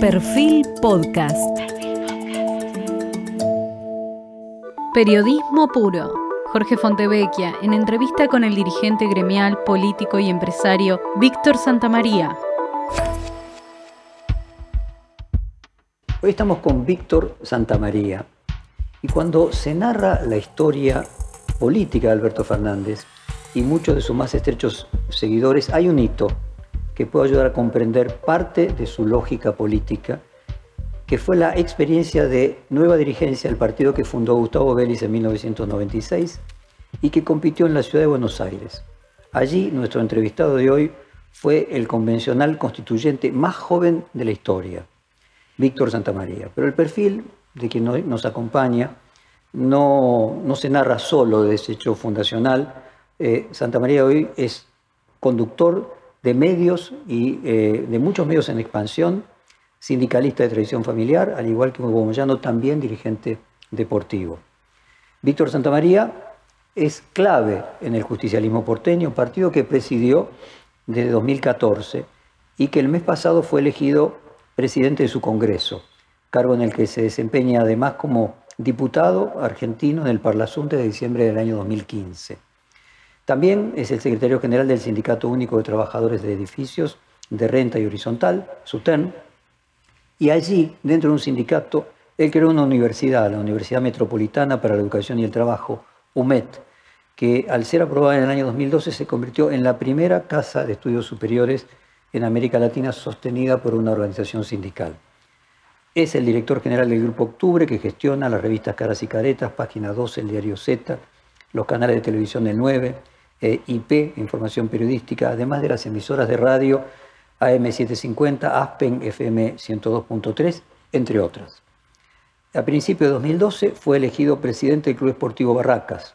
Perfil Podcast. Periodismo puro. Jorge Fontevecchia, en entrevista con el dirigente gremial, político y empresario Víctor Santamaría. Hoy estamos con Víctor Santamaría y cuando se narra la historia política de Alberto Fernández y muchos de sus más estrechos seguidores, hay un hito que puede ayudar a comprender parte de su lógica política, que fue la experiencia de nueva dirigencia del partido que fundó Gustavo Vélez en 1996 y que compitió en la ciudad de Buenos Aires. Allí nuestro entrevistado de hoy fue el convencional constituyente más joven de la historia, Víctor Santamaría. Pero el perfil de quien nos acompaña no, no se narra solo de ese hecho fundacional. Eh, Santamaría hoy es conductor de medios y eh, de muchos medios en expansión, sindicalista de tradición familiar, al igual que Hugo Moyano, también dirigente deportivo. Víctor Santamaría es clave en el justicialismo porteño, partido que presidió desde 2014 y que el mes pasado fue elegido presidente de su Congreso, cargo en el que se desempeña además como diputado argentino en el Parlasunte de diciembre del año 2015. También es el secretario general del Sindicato Único de Trabajadores de Edificios de Renta y Horizontal, SUTEN, y allí, dentro de un sindicato, él creó una universidad, la Universidad Metropolitana para la Educación y el Trabajo, UMET, que al ser aprobada en el año 2012 se convirtió en la primera casa de estudios superiores en América Latina sostenida por una organización sindical. Es el director general del Grupo Octubre, que gestiona las revistas Caras y Caretas, Página 12, el diario Z, los canales de televisión del 9, eh, IP, Información Periodística, además de las emisoras de radio AM750, Aspen FM 102.3, entre otras. A principios de 2012 fue elegido presidente del Club Esportivo Barracas.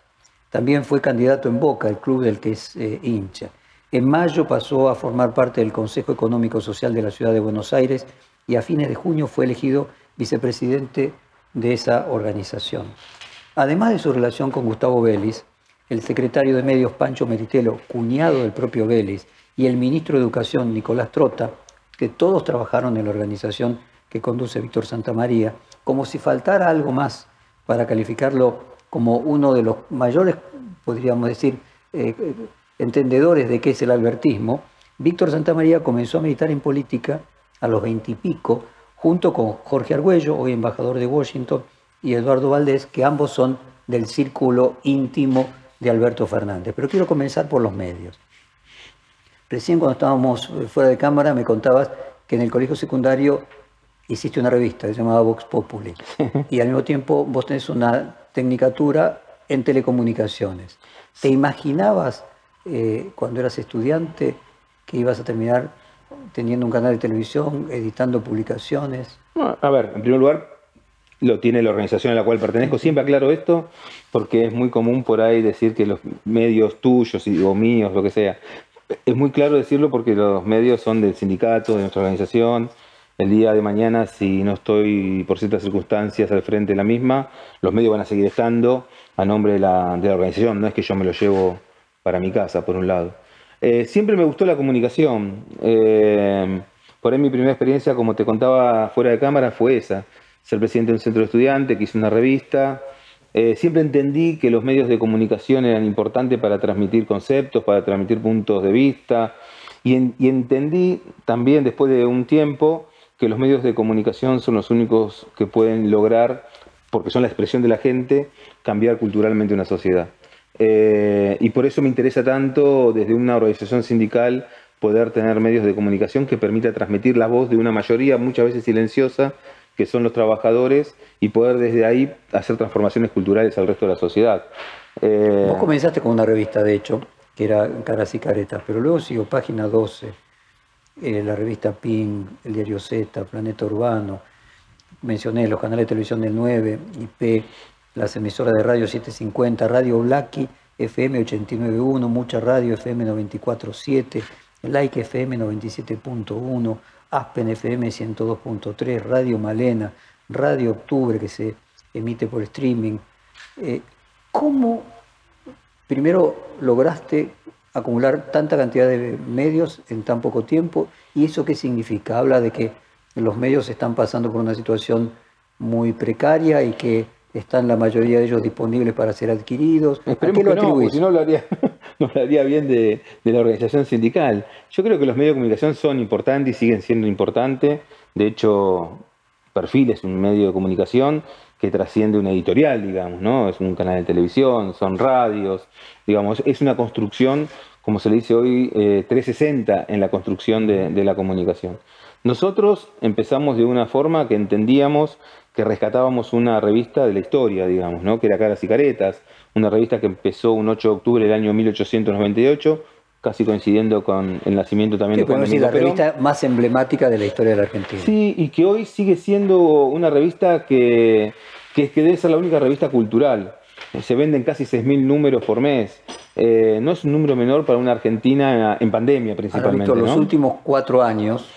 También fue candidato en Boca, el club del que es eh, hincha. En mayo pasó a formar parte del Consejo Económico Social de la Ciudad de Buenos Aires y a fines de junio fue elegido vicepresidente de esa organización. Además de su relación con Gustavo Vélez, el secretario de Medios Pancho Meritelo, cuñado del propio Vélez, y el ministro de Educación Nicolás Trota, que todos trabajaron en la organización que conduce Víctor Santamaría, como si faltara algo más para calificarlo como uno de los mayores, podríamos decir, eh, entendedores de qué es el albertismo, Víctor Santamaría comenzó a militar en política a los veintipico, junto con Jorge Argüello, hoy embajador de Washington, y Eduardo Valdés, que ambos son del círculo íntimo de Alberto Fernández. Pero quiero comenzar por los medios. Recién cuando estábamos fuera de cámara me contabas que en el colegio secundario hiciste una revista que se llamaba Vox Populi y al mismo tiempo vos tenés una tecnicatura en telecomunicaciones. ¿Te imaginabas eh, cuando eras estudiante que ibas a terminar teniendo un canal de televisión, editando publicaciones? a ver, en primer lugar, lo tiene la organización a la cual pertenezco. Siempre aclaro esto porque es muy común por ahí decir que los medios tuyos o míos, lo que sea, es muy claro decirlo porque los medios son del sindicato, de nuestra organización. El día de mañana, si no estoy por ciertas circunstancias al frente de la misma, los medios van a seguir estando a nombre de la, organización. No es que yo me lo llevo para mi casa, por un lado. Eh, siempre me gustó la comunicación. Eh, por ahí mi primera experiencia, como te contaba fuera de cámara, fue esa ser presidente de un centro de estudiantes, que hice una revista. Eh, siempre entendí que los medios de comunicación eran importantes para transmitir conceptos, para transmitir puntos de vista. Y, entendí también después de un tiempo que los medios de comunicación son los únicos que pueden lograr, porque son la expresión de la gente, cambiar culturalmente una sociedad. Eh, y por eso me interesa tanto desde una organización sindical poder tener medios de comunicación que permita transmitir la voz de una mayoría muchas veces silenciosa que son los trabajadores, y poder desde ahí hacer transformaciones culturales al resto de la sociedad. Eh, Vos comenzaste con una revista, de hecho, que era Caras y Caretas, pero luego siguió Página 12, eh, la revista PIN, el diario Z, Planeta Urbano, mencioné los canales de televisión del 9, IP, las emisoras de radio 750, Radio Blacky, FM 891, Mucha Radio, FM 947, Like FM 97.1, Aspen FM 102.3, Radio Malena, Radio Octubre que se emite por streaming. Eh, ¿Cómo primero lograste acumular tanta cantidad de medios en tan poco tiempo? ¿Y eso qué significa? Habla de que los medios están pasando por una situación muy precaria y que están la mayoría de ellos disponibles para ser adquiridos. ¿A qué lo no, si no lo haría, no haría bien de, la organización sindical. Yo creo que los medios de comunicación son importantes y siguen siendo importantes. De hecho, Perfil es un medio de comunicación que trasciende una editorial, digamos, ¿no? Es un canal de televisión, son radios, digamos, es una construcción, como se le dice hoy, 360 eh, en la construcción de la comunicación. Nosotros empezamos de una forma que entendíamos que rescatábamos una revista de la historia, digamos, ¿no? que era Caras y Caretas, una revista que empezó un 8 de octubre del año 1898, casi coincidiendo con el nacimiento también de Juan decir, la revista más emblemática de la historia de la Argentina. Sí, y que hoy sigue siendo una revista que, que, que debe ser la única revista cultural. Se venden casi 6.000 números por mes. Eh, no es un número menor para una Argentina en pandemia principalmente. Ahora, los últimos cuatro años,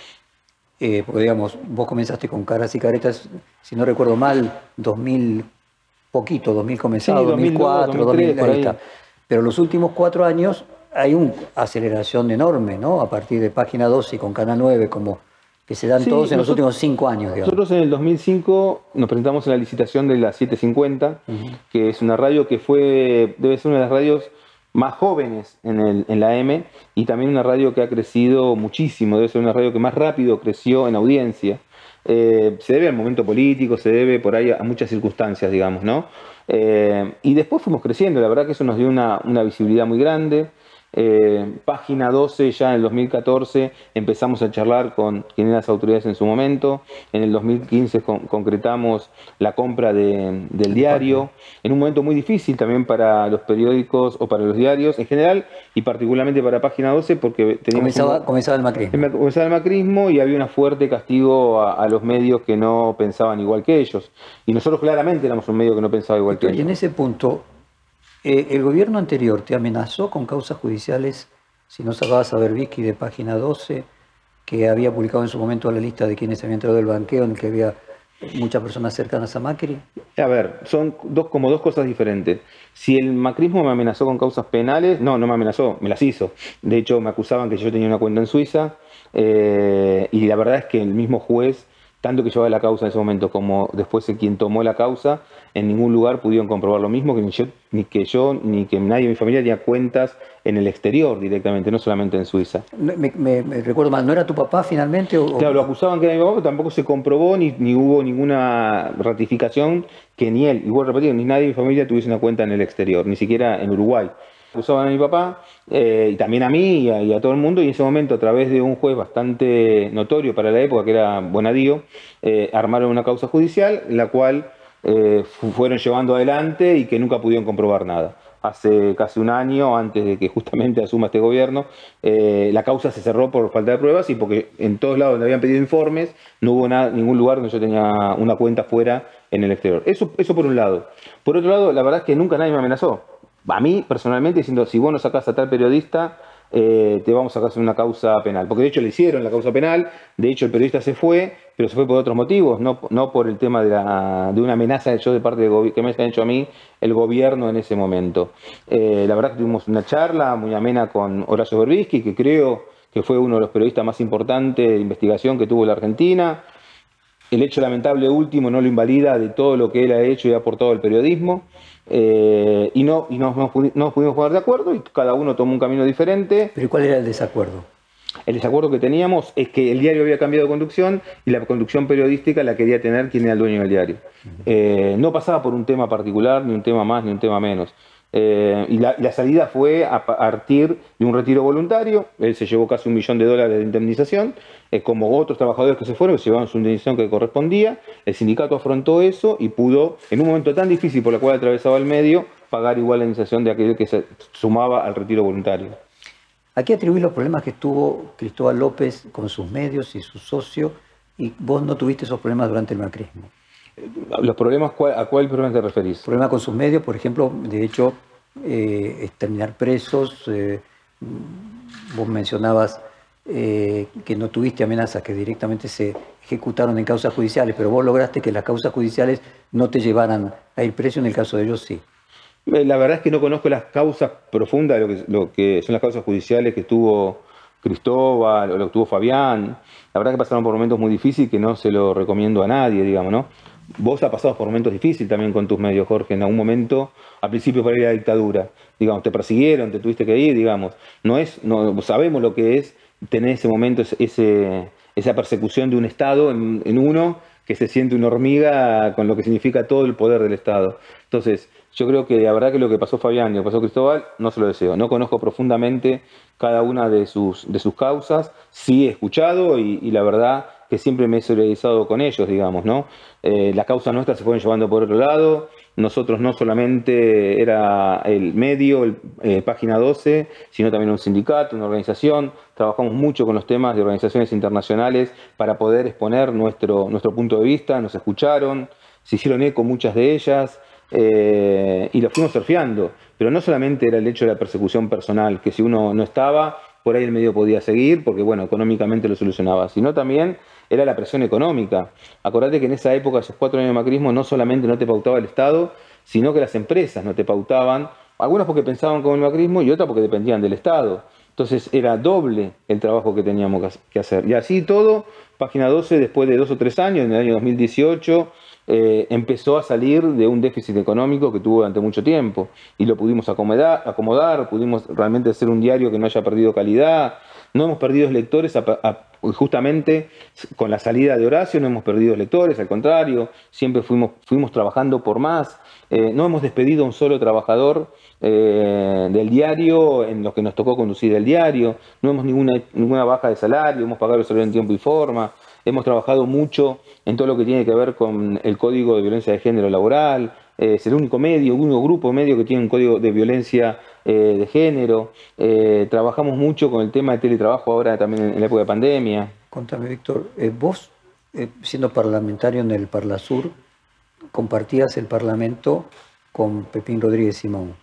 eh, porque digamos, vos comenzaste con caras y caretas, si no recuerdo mal, 2000, poquito, 2000 comenzado, 2004, 2003, ahí está. Pero los últimos cuatro años hay una aceleración enorme, ¿no? A partir de página 12 y con Canal 9, como que se dan todos en los últimos cinco años. Digamos. Nosotros en el 2005 nos presentamos en la licitación de la 750, que es una radio que fue, debe ser una de las radios más jóvenes en, el, en, la M y también una radio que ha crecido muchísimo, debe ser una radio que más rápido creció en audiencia. Eh, se debe al momento político, se debe por ahí a muchas circunstancias, digamos, ¿no? Eh, y después fuimos creciendo, la verdad que eso nos dio una, una visibilidad muy grande. Eh, página 12, ya en el 2014 empezamos a charlar con quienes las autoridades en su momento. En el 2015 concretamos la compra del diario, en un momento muy difícil también para los periódicos o para los diarios en general y particularmente para página 12 porque teníamos comenzaba, el macrismo. Comenzaba el macrismo y había un fuerte castigo a, los medios que no pensaban igual que ellos. Y nosotros claramente éramos un medio que no pensaba igual que ellos. Y en ese punto, eh, ¿El gobierno anterior te amenazó con causas judiciales si no sacabas a Berbisky de página 12, que había publicado en su momento la lista de quienes habían entrado del banqueo, en el que había muchas personas cercanas a Macri? A ver, son dos, como dos cosas diferentes. Si el macrismo me amenazó con causas penales, no, no me amenazó, me las hizo. De hecho, me acusaban que yo tenía una cuenta en Suiza eh, y la verdad es que el mismo juez tanto que llevaba la causa en ese momento como después quien tomó la causa, en ningún lugar pudieron comprobar lo mismo, que ni yo, ni que yo, ni que nadie de mi familia tenía cuentas en el exterior directamente, no solamente en Suiza. Me, recuerdo mal, ¿no era tu papá finalmente? O, claro, lo acusaban que era mi papá, pero tampoco se comprobó ni, ni hubo ninguna ratificación que ni él, igual repetido, ni nadie de mi familia tuviese una cuenta en el exterior, ni siquiera en Uruguay acusaban a mi papá eh, y también a mí y a, todo el mundo y en ese momento a través de un juez bastante notorio para la época que era Bonadío, eh, armaron una causa judicial la cual eh, fueron llevando adelante y que nunca pudieron comprobar nada. Hace casi un año, antes de que justamente asuma este gobierno, la causa se cerró por falta de pruebas y porque en todos lados donde habían pedido informes no hubo nada, ningún lugar donde yo tenía una cuenta fuera en el exterior. Eso, eso por un lado. Por otro lado, la verdad es que nunca nadie me amenazó a mí personalmente diciendo, si vos no sacás a tal periodista, eh, te vamos a sacar una causa penal. Porque de hecho le hicieron la causa penal, de hecho el periodista se fue, pero se fue por otros motivos, no, no por el tema de, la, de una amenaza yo de parte de, que me ha hecho a mí el gobierno en ese momento. Eh, la verdad que tuvimos una charla muy amena con Horacio Berbisky, que creo que fue uno de los periodistas más importantes de investigación que tuvo la Argentina. El hecho lamentable último no lo invalida de todo lo que él ha hecho y ha aportado al periodismo. Eh, y no, y no, no, pudimos poner de acuerdo y cada uno tomó un camino diferente. ¿Pero cuál era el desacuerdo? El desacuerdo que teníamos es que el diario había cambiado de conducción y la conducción periodística la quería tener quien era el dueño del diario. Eh, no pasaba por un tema particular, ni un tema más, ni un tema menos. Eh, y, la, salida fue a partir de un retiro voluntario. Él se llevó casi un millón de dólares de indemnización, eh, como otros trabajadores que se fueron, que se llevaban su indemnización que correspondía. El sindicato afrontó eso y pudo, en un momento tan difícil por el cual atravesaba el medio, pagar igual la indemnización de aquel que se sumaba al retiro voluntario. ¿A qué atribuís los problemas que tuvo Cristóbal López con sus medios y su socio y vos no tuviste esos problemas durante el macrismo? ¿Los problemas, ¿A cuál problema te referís? Problema con sus medios, por ejemplo, de hecho, eh, terminar presos. Eh, vos mencionabas eh, que no tuviste amenazas que directamente se ejecutaron en causas judiciales, pero vos lograste que las causas judiciales no te llevaran a ir preso, en el caso de ellos sí. La verdad es que no conozco las causas profundas, lo que, lo que son las causas judiciales que tuvo Cristóbal, o lo tuvo Fabián. La verdad que pasaron por momentos muy difíciles que no se lo recomiendo a nadie, digamos, ¿no? Vos has pasado por momentos difíciles también con tus medios, Jorge, en algún momento, al principio para la dictadura, digamos, te persiguieron, te tuviste que ir, digamos, no es, no, sabemos lo que es tener ese momento, ese, esa persecución de un Estado en, en uno que se siente una hormiga con lo que significa todo el poder del Estado. Entonces, yo creo que la verdad que lo que pasó Fabián y lo que pasó Cristóbal, no se lo deseo. No conozco profundamente cada una de sus, de sus causas, sí he escuchado y, la verdad que siempre me he solidarizado con ellos, digamos, ¿no? Eh, las causas nuestras se fueron llevando por otro lado, nosotros no solamente era el medio, el, eh, Página 12, sino también un sindicato, una organización. Trabajamos mucho con los temas de organizaciones internacionales para poder exponer nuestro, nuestro punto de vista, nos escucharon, se hicieron eco muchas de ellas. Eh, y lo fuimos surfeando. Pero no solamente era el hecho de la persecución personal, que si uno no estaba, por ahí el medio podía seguir, porque bueno, económicamente lo solucionaba, sino también era la presión económica. Acordate que en esa época, esos cuatro años de macrismo, no solamente no te pautaba el Estado, sino que las empresas no te pautaban, algunas porque pensaban como el macrismo y otras porque dependían del Estado. Entonces era doble el trabajo que teníamos que hacer. Y así todo, página 12, después de dos o tres años, en el año 2018, eh, empezó a salir de un déficit económico que tuvo durante mucho tiempo y lo pudimos acomodar, acomodar, pudimos realmente hacer un diario que no haya perdido calidad, no hemos perdido lectores justamente con la salida de Horacio, no hemos perdido lectores, al contrario, siempre fuimos, fuimos trabajando por más, eh, no hemos despedido a un solo trabajador eh, del diario en los que nos tocó conducir el diario, no hemos ninguna, ninguna baja de salario, hemos pagado el salario en tiempo y forma, hemos trabajado mucho en todo lo que tiene que ver con el código de violencia de género laboral, eh, es el único medio, único grupo medio que tiene un código de violencia eh, de género. Eh, trabajamos mucho con el tema de teletrabajo ahora también en, la época de pandemia. Contame, Víctor, vos, siendo parlamentario en el Parlasur, compartías el Parlamento con Pepín Rodríguez Simón.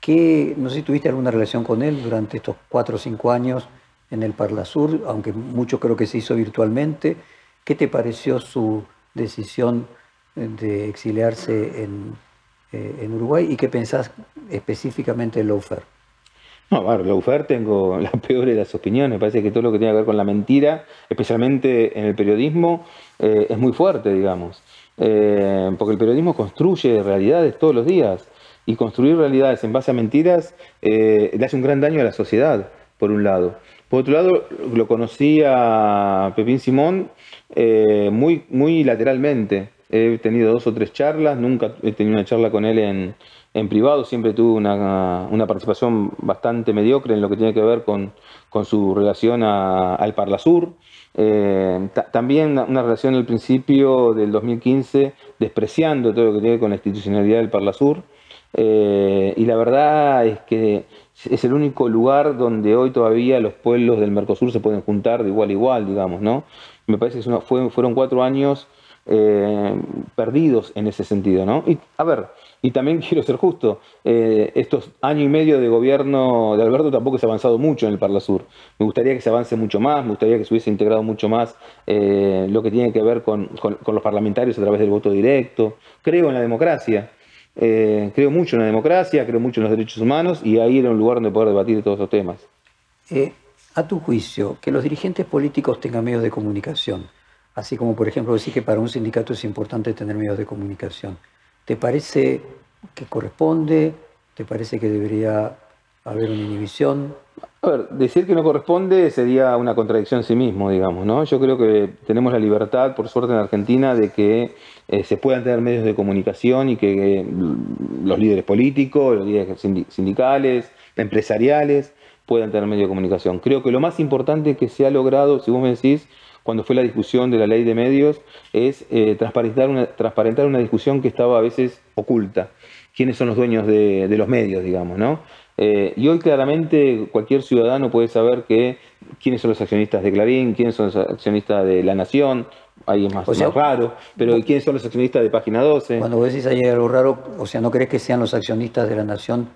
¿qué, no sé si tuviste alguna relación con él durante estos cuatro o cinco años en el Parlasur, aunque mucho creo que se hizo virtualmente. ¿Qué te pareció su decisión de exiliarse en, eh, Uruguay y qué pensás específicamente de Lawfare? No, bueno, Lawfare tengo la peor de las opiniones. Parece que todo lo que tiene que ver con la mentira, especialmente en el periodismo, eh, es muy fuerte, digamos. Eh, porque el periodismo construye realidades todos los días y construir realidades en base a mentiras le hace un gran daño a la sociedad, por un lado. Por otro lado, lo conocí a Pepín Simón muy, muy lateralmente. He tenido dos o tres charlas, nunca he tenido una charla con él en, privado, siempre tuve una, participación bastante mediocre en lo que tiene que ver con, su relación al Parlasur. Eh, también una relación al principio del 2015 despreciando todo lo que tiene con la institucionalidad del Parlasur. Eh, y la verdad es que es el único lugar donde hoy todavía los pueblos del Mercosur se pueden juntar de igual a igual, digamos, ¿no? Me parece que fueron cuatro años eh, perdidos en ese sentido, ¿no? Y, a ver, y también quiero ser justo, eh, estos años y medio de gobierno de Alberto tampoco se ha avanzado mucho en el Parla Sur. Me gustaría que se avance mucho más, me gustaría que se hubiese integrado mucho más eh, lo que tiene que ver con los parlamentarios a través del voto directo. Creo en la democracia. Creo mucho en la democracia, creo mucho en los derechos humanos y ahí era un lugar donde poder debatir todos esos temas. A tu juicio, que los dirigentes políticos tengan medios de comunicación, así como por ejemplo decir que para un sindicato es importante tener medios de comunicación, ¿te parece que corresponde? ¿Te parece que debería haber una inhibición? A ver, decir que no corresponde sería una contradicción en sí mismo, digamos, ¿no? Yo creo que tenemos la libertad, por suerte en Argentina, de que eh, se puedan tener medios de comunicación y que eh, los líderes políticos, los líderes sindicales, empresariales, puedan tener medios de comunicación. Creo que lo más importante que se ha logrado, si vos me decís, cuando fue la discusión de la ley de medios, es eh, transparentar, una, transparentar una discusión que estaba a veces oculta. ¿Quiénes son los dueños de, de los medios, digamos, no? Eh, y hoy claramente cualquier ciudadano puede saber que quiénes son los accionistas de Clarín, quiénes son los accionistas de La Nación, ahí es más, raro, pero quiénes son los accionistas de Página 12. Cuando vos decís ahí algo raro, o sea, ¿no crees que sean los accionistas de La Nación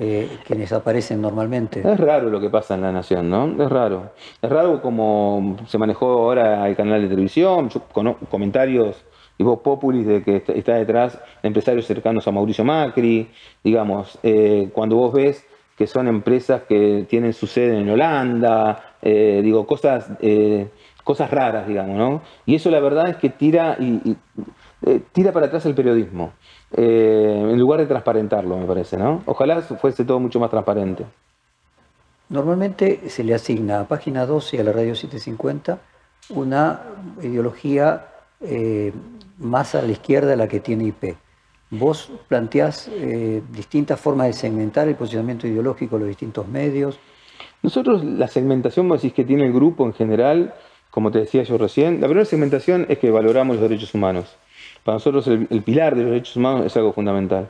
eh, quienes aparecen normalmente? Es raro lo que pasa en La Nación, ¿no? Es raro. Es raro como se manejó ahora el canal de televisión, con comentarios y vos Populis de que está detrás empresarios cercanos a Mauricio Macri, digamos, eh, cuando vos ves que son empresas que tienen su sede en Holanda, eh, digo, cosas, eh, cosas raras, digamos, ¿no? Y eso la verdad es que tira, y, eh, tira para atrás el periodismo, en lugar de transparentarlo, me parece, ¿no? Ojalá fuese todo mucho más transparente. Normalmente se le asigna a página 12 y a la radio 750 una ideología más a la izquierda de la que tiene IP. Vos planteás eh, distintas formas de segmentar el posicionamiento ideológico de los distintos medios. Nosotros la segmentación, vos decís que tiene el grupo en general, como te decía yo recién, la primera segmentación es que valoramos los derechos humanos. Para nosotros el, pilar de los derechos humanos es algo fundamental.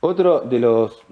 Otro de, los,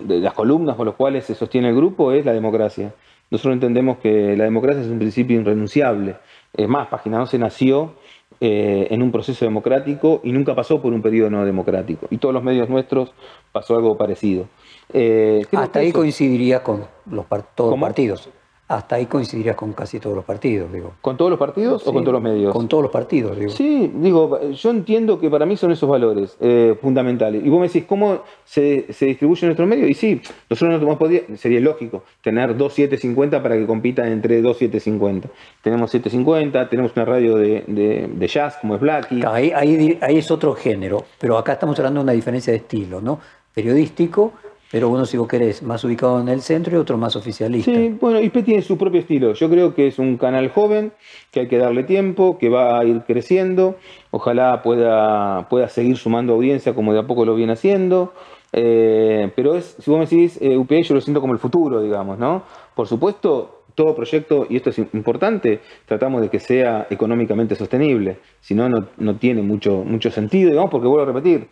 de las columnas por las cuales se sostiene el grupo es la democracia. Nosotros entendemos que la democracia es un principio irrenunciable. Es más, Página 11 nació eh, en un proceso democrático y nunca pasó por un periodo no democrático. Y todos los medios nuestros pasó algo parecido. Eh, Hasta ahí coincidiría con los todos los partidos hasta ahí coincidirías con casi todos los partidos, digo. ¿Con todos los partidos o con todos los medios? Con todos los partidos, digo. Sí, digo, yo entiendo que para mí son esos valores eh, fundamentales. Y vos me decís, ¿cómo se, se distribuye nuestro medio? Y sí, nosotros no podía, sería lógico tener dos 750 para que compitan entre dos 750. Tenemos 750, tenemos una radio de, jazz como es Blacky. Ahí, ahí, ahí es otro género, pero acá estamos hablando de una diferencia de estilo, ¿no? Periodístico pero uno, si vos querés, más ubicado en el centro y otro más oficialista. Sí, bueno, IP tiene su propio estilo. Yo creo que es un canal joven, que hay que darle tiempo, que va a ir creciendo. Ojalá pueda, pueda seguir sumando audiencia como de a poco lo viene haciendo. Eh, pero es, si vos me decís, eh, yo lo siento como el futuro, digamos, ¿no? Por supuesto, todo proyecto, y esto es importante, tratamos de que sea económicamente sostenible. Si no, no tiene mucho, mucho sentido, digamos, porque vuelvo a repetir,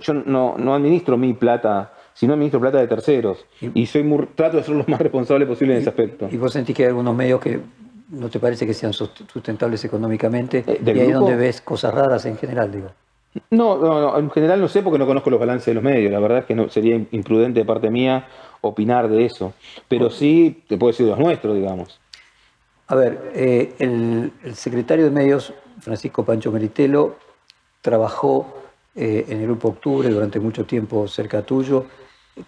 yo no, no administro mi plata si no administro plata de terceros. Y, soy trato de ser lo más responsable posible en ese aspecto. ¿Y vos sentís que hay algunos medios que no te parece que sean sustentables económicamente? Eh, y ahí es donde ves cosas raras en general, digo. No, no, en general no sé porque no conozco los balances de los medios. La verdad es que no, sería imprudente de parte mía opinar de eso. Pero sí te puedo decir de los nuestros, digamos. A ver, eh, el, secretario de Medios, Francisco Pancho Meritelo, trabajó eh, en el Grupo Octubre durante mucho tiempo cerca tuyo.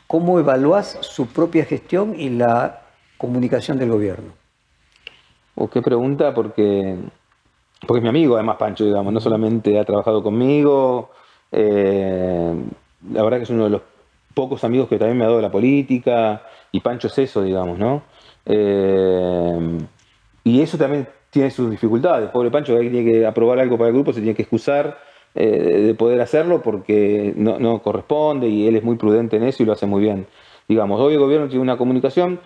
¿Cómo evalúas su propia gestión y la comunicación del gobierno? Oh, qué pregunta, porque, porque es mi amigo, además, Pancho, digamos, no solamente ha trabajado conmigo, eh, la verdad que es uno de los pocos amigos que también me ha dado la política, y Pancho es eso, digamos, ¿no? Eh, y eso también tiene sus dificultades. Pobre Pancho, que tiene que aprobar algo para el grupo, se tiene que excusar eh, de poder hacerlo porque no, corresponde y él es muy prudente en eso y lo hace muy bien. Digamos, hoy el gobierno tiene una comunicación,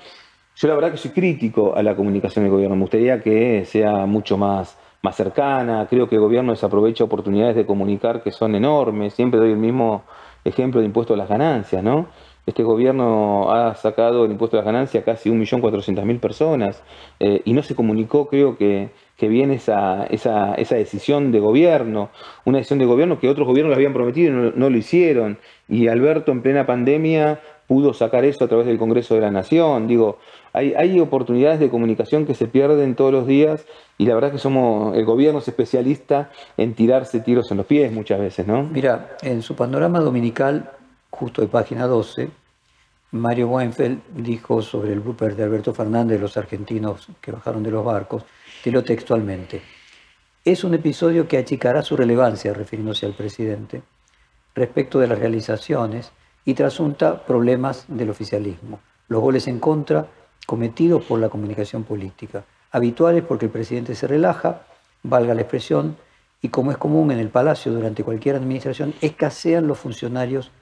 yo la verdad que soy crítico a la comunicación del gobierno, me gustaría que sea mucho más, más cercana, creo que el gobierno desaprovecha oportunidades de comunicar que son enormes, siempre doy el mismo ejemplo de impuesto a las ganancias, ¿no? Este gobierno ha sacado el impuesto a las ganancias a casi 1.400.000 personas eh, y no se comunicó, creo que, que viene esa, esa, esa, decisión de gobierno, una decisión de gobierno que otros gobiernos le habían prometido y no, lo hicieron. Y Alberto en plena pandemia pudo sacar eso a través del Congreso de la Nación. Digo, hay, hay oportunidades de comunicación que se pierden todos los días y la verdad es que somos, el gobierno es especialista en tirarse tiros en los pies muchas veces, ¿no? Mira, en su panorama dominical justo de página 12, Mario Weinfeld dijo sobre el blooper de Alberto Fernández, los argentinos que bajaron de los barcos, lo textualmente, es un episodio que achicará su relevancia, refiriéndose al presidente, respecto de las realizaciones y trasunta problemas del oficialismo, los goles en contra cometidos por la comunicación política, habituales porque el presidente se relaja, valga la expresión, y como es común en el Palacio durante cualquier administración, escasean los funcionarios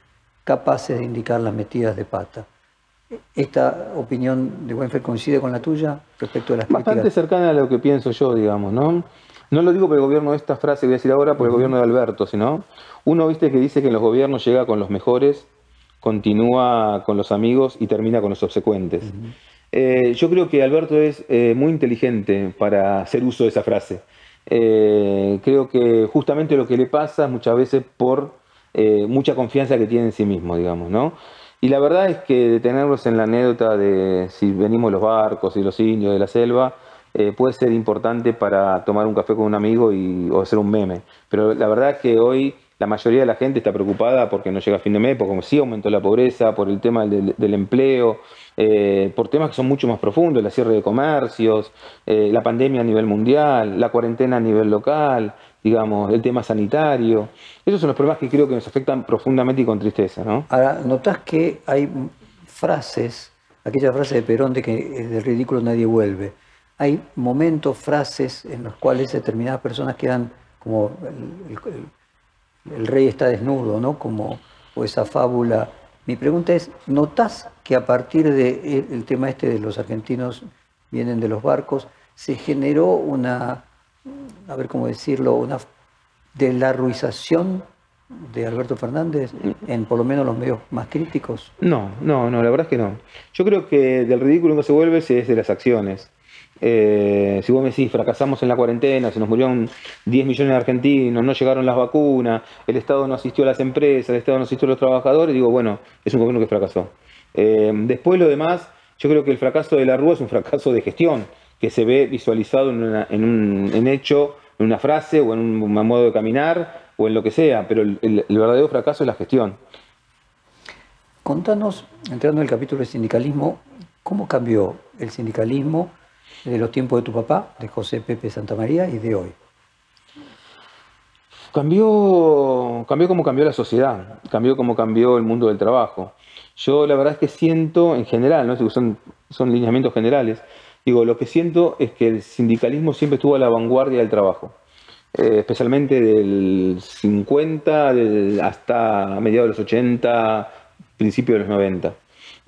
capaces de indicar las metidas de pata. ¿Esta opinión de Buenfer coincide con la tuya respecto a las Bastante cercana a lo que pienso yo, digamos, ¿no? No lo digo por el gobierno de esta frase que voy a decir ahora, por el gobierno de Alberto, sino uno, viste, que dice que en los gobiernos llega con los mejores, continúa con los amigos y termina con los obsecuentes. Eh, yo creo que Alberto es eh, muy inteligente para hacer uso de esa frase. Eh, creo que justamente lo que le pasa muchas veces por eh, mucha confianza que tiene en sí mismo, digamos, ¿no? Y la verdad es que detenerlos en la anécdota de si venimos los barcos y los indios de la selva eh, puede ser importante para tomar un café con un amigo y, o hacer un meme. Pero la verdad es que hoy la mayoría de la gente está preocupada porque no llega a fin de mes, porque como sí aumentó la pobreza, por el tema del, empleo, eh, por temas que son mucho más profundos, la cierre de comercios, la pandemia a nivel mundial, la cuarentena a nivel local, digamos, el tema sanitario. Esos son los problemas que creo que nos afectan profundamente y con tristeza. ¿no? Ahora, notás que hay frases, aquella frase de Perón de que del ridículo nadie vuelve. Hay momentos, frases en los cuales determinadas personas quedan como el rey está desnudo, ¿no? Como o esa fábula. Mi pregunta es, ¿notas que a partir del tema este de los argentinos vienen de los barcos, se generó una, a ver cómo decirlo, una de la ruización de Alberto Fernández en por lo menos los medios más críticos? No, no, no, la verdad es que no. Yo creo que del ridículo no se vuelve si es de las acciones. Eh, si vos me decís, fracasamos en la cuarentena, se nos murieron 10 millones de argentinos, no llegaron las vacunas, el Estado no asistió a las empresas, el Estado no asistió a los trabajadores, digo, bueno, es un gobierno que fracasó. Eh, después lo demás, yo creo que el fracaso de la Rúa es un fracaso de gestión, que se ve visualizado en, un hecho, en una frase o en un, modo de caminar o en lo que sea, pero el, el verdadero fracaso es la gestión. Contanos, entrando en el capítulo del sindicalismo, ¿cómo cambió el sindicalismo? de los tiempos de tu papá, de José Pepe Santa María y de hoy? Cambió, cambió como cambió la sociedad, cambió como cambió el mundo del trabajo. Yo la verdad es que siento en general, ¿no? son, son lineamientos generales, digo, lo que siento es que el sindicalismo siempre estuvo a la vanguardia del trabajo, eh, especialmente del 50 hasta mediados de los 80, principios de los 90.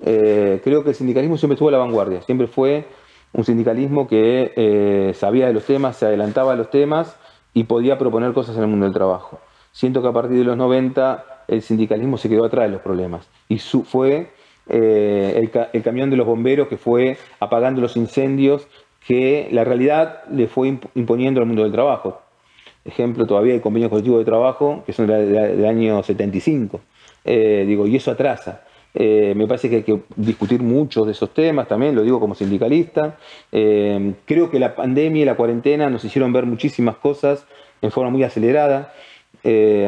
Eh, creo que el sindicalismo siempre estuvo a la vanguardia, siempre fue un sindicalismo que eh, sabía de los temas, se adelantaba a los temas y podía proponer cosas en el mundo del trabajo. Siento que a partir de los 90 el sindicalismo se quedó atrás de los problemas y fue eh, el, camión de los bomberos que fue apagando los incendios que la realidad le fue imponiendo al mundo del trabajo. Ejemplo, todavía hay convenios colectivos de trabajo que son del año 75. Eh, digo, y eso atrasa. Eh, me parece que hay que discutir muchos de esos temas también, lo digo como sindicalista. Creo que la pandemia y la cuarentena nos hicieron ver muchísimas cosas en forma muy acelerada.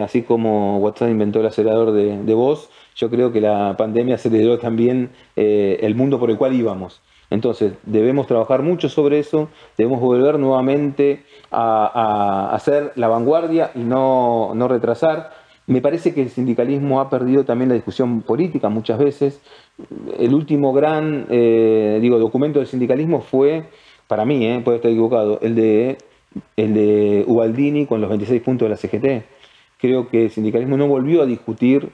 Así como WhatsApp inventó el acelerador de, voz, yo creo que la pandemia aceleró también el mundo por el cual íbamos. Entonces, debemos trabajar mucho sobre eso, debemos volver nuevamente a, a hacer la vanguardia y no, no retrasar. Me parece que el sindicalismo ha perdido también la discusión política muchas veces. El último gran eh, digo, documento del sindicalismo fue, para mí, eh, puede estar equivocado, el de, el de Ubaldini con los 26 puntos de la CGT. Creo que el sindicalismo no volvió a discutir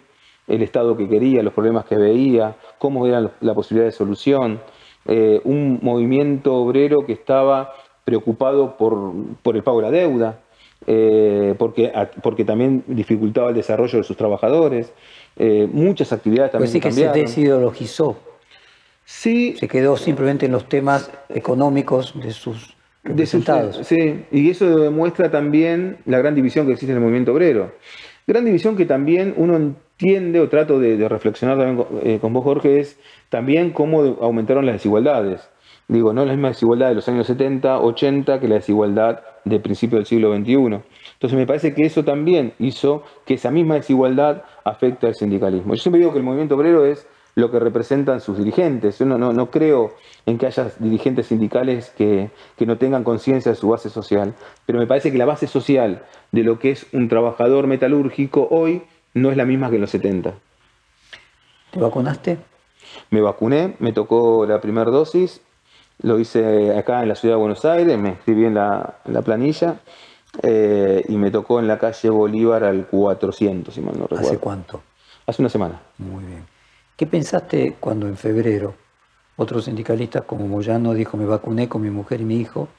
el Estado que quería, los problemas que veía, cómo era la posibilidad de solución. Eh, un movimiento obrero que estaba preocupado por, por el pago de la deuda, eh, porque, porque también dificultaba el desarrollo de sus trabajadores. Eh, muchas actividades también. Pues sí que se desideologizó. Sí. Se quedó simplemente en los temas económicos de sus representados. sí, y eso demuestra también la gran división que existe en el movimiento obrero. Gran división que también uno entiende o trato de, reflexionar también con, eh, con, vos, Jorge, es también cómo aumentaron las desigualdades. Digo, no la misma desigualdad de los años 70, 80 que la desigualdad de principio del siglo XXI. Entonces me parece que eso también hizo que esa misma desigualdad afecte al sindicalismo. Yo siempre digo que el movimiento obrero es lo que representan sus dirigentes. Yo no, no, creo en que haya dirigentes sindicales que, que no tengan conciencia de su base social, pero me parece que la base social de lo que es un trabajador metalúrgico hoy no es la misma que en los 70. ¿Te vacunaste? Me vacuné, me tocó la primera dosis lo hice acá en la ciudad de Buenos Aires, me escribí en la, planilla eh, y me tocó en la calle Bolívar al 400, si mal no recuerdo. ¿Hace cuánto? Hace una semana. Muy bien. ¿Qué pensaste cuando en febrero otros sindicalistas como Moyano dijo me vacuné con mi mujer y mi hijo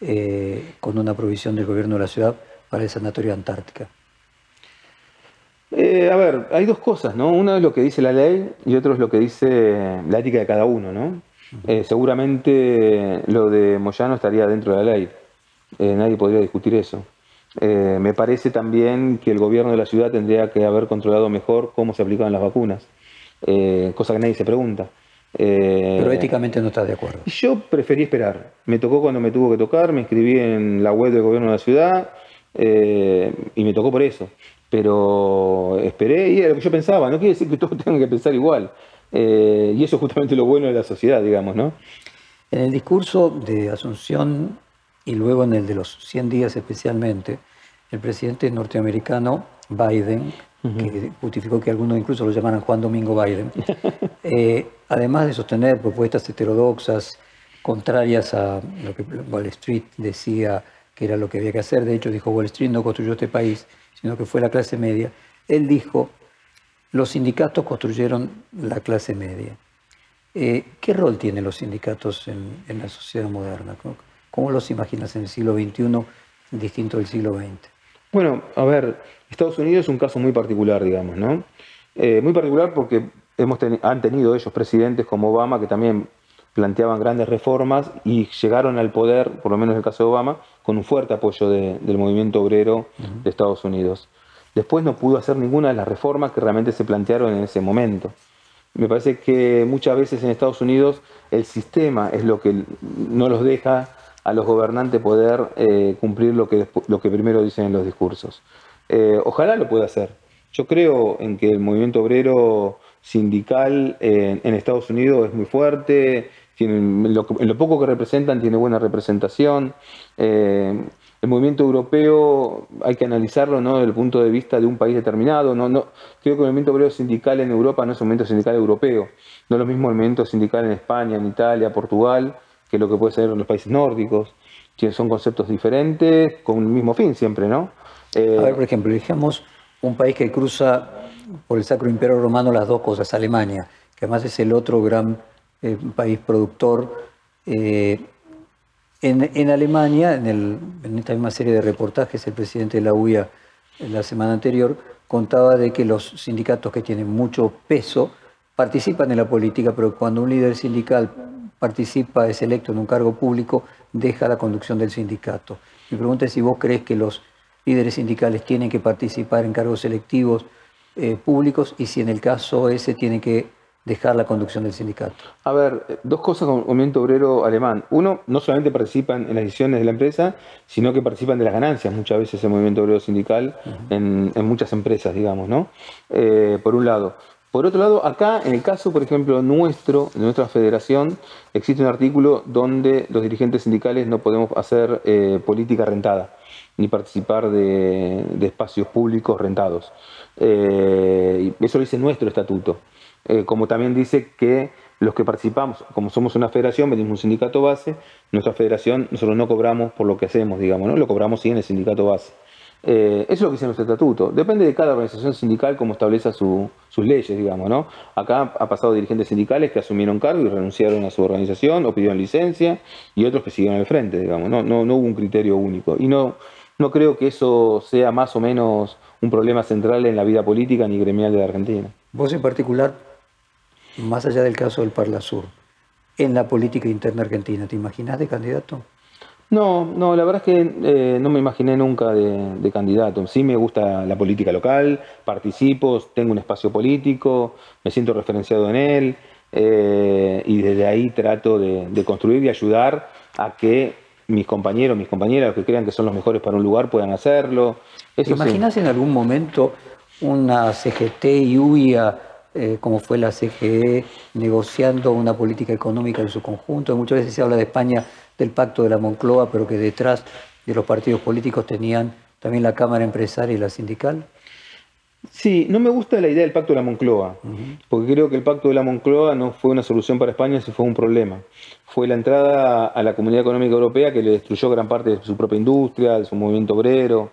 eh, con una provisión del gobierno de la ciudad para el sanatorio Antártica? Eh, a ver, hay dos cosas, ¿no? Una es lo que dice la ley y otro es lo que dice la ética de cada uno, ¿no? Eh, seguramente lo de Moyano estaría dentro de la ley. Eh, nadie podría discutir eso. Eh, me parece también que el gobierno de la ciudad tendría que haber controlado mejor cómo se aplicaban las vacunas, cosa que nadie se pregunta. Pero éticamente no estás de acuerdo. Yo preferí esperar. Me tocó cuando me tuvo que tocar, me inscribí en la web del gobierno de la ciudad y me tocó por eso. pero esperé y era lo que yo pensaba, no quiere decir que todos tengan que pensar igual. Eh, y eso es justamente lo bueno de la sociedad, digamos, ¿no? En el discurso de Asunción y luego en el de los 100 días especialmente, el presidente norteamericano Biden, que justificó que algunos incluso lo llamaran Juan Domingo Biden, eh, además de sostener propuestas heterodoxas, contrarias a lo que Wall Street decía que era lo que había que hacer, de hecho dijo Wall Street no construyó este país, sino que fue la clase media, él dijo, los sindicatos construyeron la clase media. Eh, ¿Qué rol tienen los sindicatos en, la sociedad moderna? ¿Cómo, los imaginas en el siglo XXI distinto del siglo XX? Bueno, a ver, Estados Unidos es un caso muy particular, digamos, ¿no? Eh, muy particular porque hemos han tenido ellos presidentes como Obama que también planteaban grandes reformas y llegaron al poder, por lo menos en el caso de Obama, con un fuerte apoyo del movimiento obrero de Estados Unidos. Después no pudo hacer ninguna de las reformas que realmente se plantearon en ese momento. Me parece que muchas veces en Estados Unidos el sistema es lo que no los deja a los gobernantes poder eh, cumplir lo que, lo que primero dicen en los discursos. Eh, ojalá lo pueda hacer. Yo creo en que el movimiento obrero sindical en Estados Unidos es muy fuerte, en lo poco que representan tiene buena representación. Eh, el movimiento europeo hay que analizarlo ¿no? desde el punto de vista de un país determinado. No, no, creo que el movimiento obrero sindical en Europa no es un movimiento sindical europeo. No es lo mismo el movimiento sindical en España, en Italia, Portugal, que lo que puede ser en los países nórdicos. Son conceptos diferentes, con el mismo fin siempre, ¿no? Eh, A ver, por ejemplo, dijimos un país que cruza por el Sacro Imperio Romano las dos cosas, Alemania, que además es el otro gran eh, país productor. Eh, en, Alemania, en, esta misma serie de reportajes, el presidente de la UIA la semana anterior contaba de que los sindicatos que tienen mucho peso participan en la política, pero cuando un líder sindical participa, es electo en un cargo público, deja la conducción del sindicato. Mi pregunta es si vos crees que los líderes sindicales tienen que participar en cargos selectivos eh, públicos y si en el caso ese tiene que dejar la conducción del sindicato? A ver, dos cosas con el movimiento obrero alemán. Uno, no solamente participan en las decisiones de la empresa, sino que participan de las ganancias muchas veces el movimiento obrero sindical en, muchas empresas, digamos, ¿no? Eh, por un lado. Por otro lado, acá, en el caso, por ejemplo, nuestro, de nuestra federación, existe un artículo donde los dirigentes sindicales no podemos hacer eh, política rentada, ni participar de, espacios públicos rentados. Eh, eso dice nuestro estatuto. Eh, como también dice que los que participamos, como somos una federación, venimos un sindicato base, nuestra federación nosotros no cobramos por lo que hacemos, digamos, ¿no? Lo cobramos sí en el sindicato base. Eh, eso es lo que dice nuestro estatuto. Depende de cada organización sindical cómo estableza sus leyes, digamos, ¿no? Acá ha pasado dirigentes sindicales que asumieron cargo y renunciaron a su organización o pidieron licencia y otros que siguieron al frente, digamos, ¿no? No, no hubo un criterio único. Y no, no creo que eso sea más o menos un problema central en la vida política ni gremial de la Argentina. Vos en particular más allá del caso del Parla Sur, en la política interna argentina. ¿Te imaginas de candidato? No, no, la verdad es que eh, no me imaginé nunca de, candidato. Sí me gusta la política local, participo, tengo un espacio político, me siento referenciado en él eh, y desde ahí trato de, construir y ayudar a que mis compañeros, mis compañeras, los que crean que son los mejores para un lugar puedan hacerlo. ¿Te imaginas en algún momento una CGT y UIA eh, como fue la CGE negociando una política económica en su conjunto. Muchas veces se habla de España del pacto de la Moncloa, pero que detrás de los partidos políticos tenían también la Cámara Empresaria y la sindical. Sí, no me gusta la idea del pacto de la Moncloa, porque creo que el pacto de la Moncloa no fue una solución para España, sino fue un problema. Fue la entrada a la Comunidad Económica Europea que le destruyó gran parte de su propia industria, de su movimiento obrero.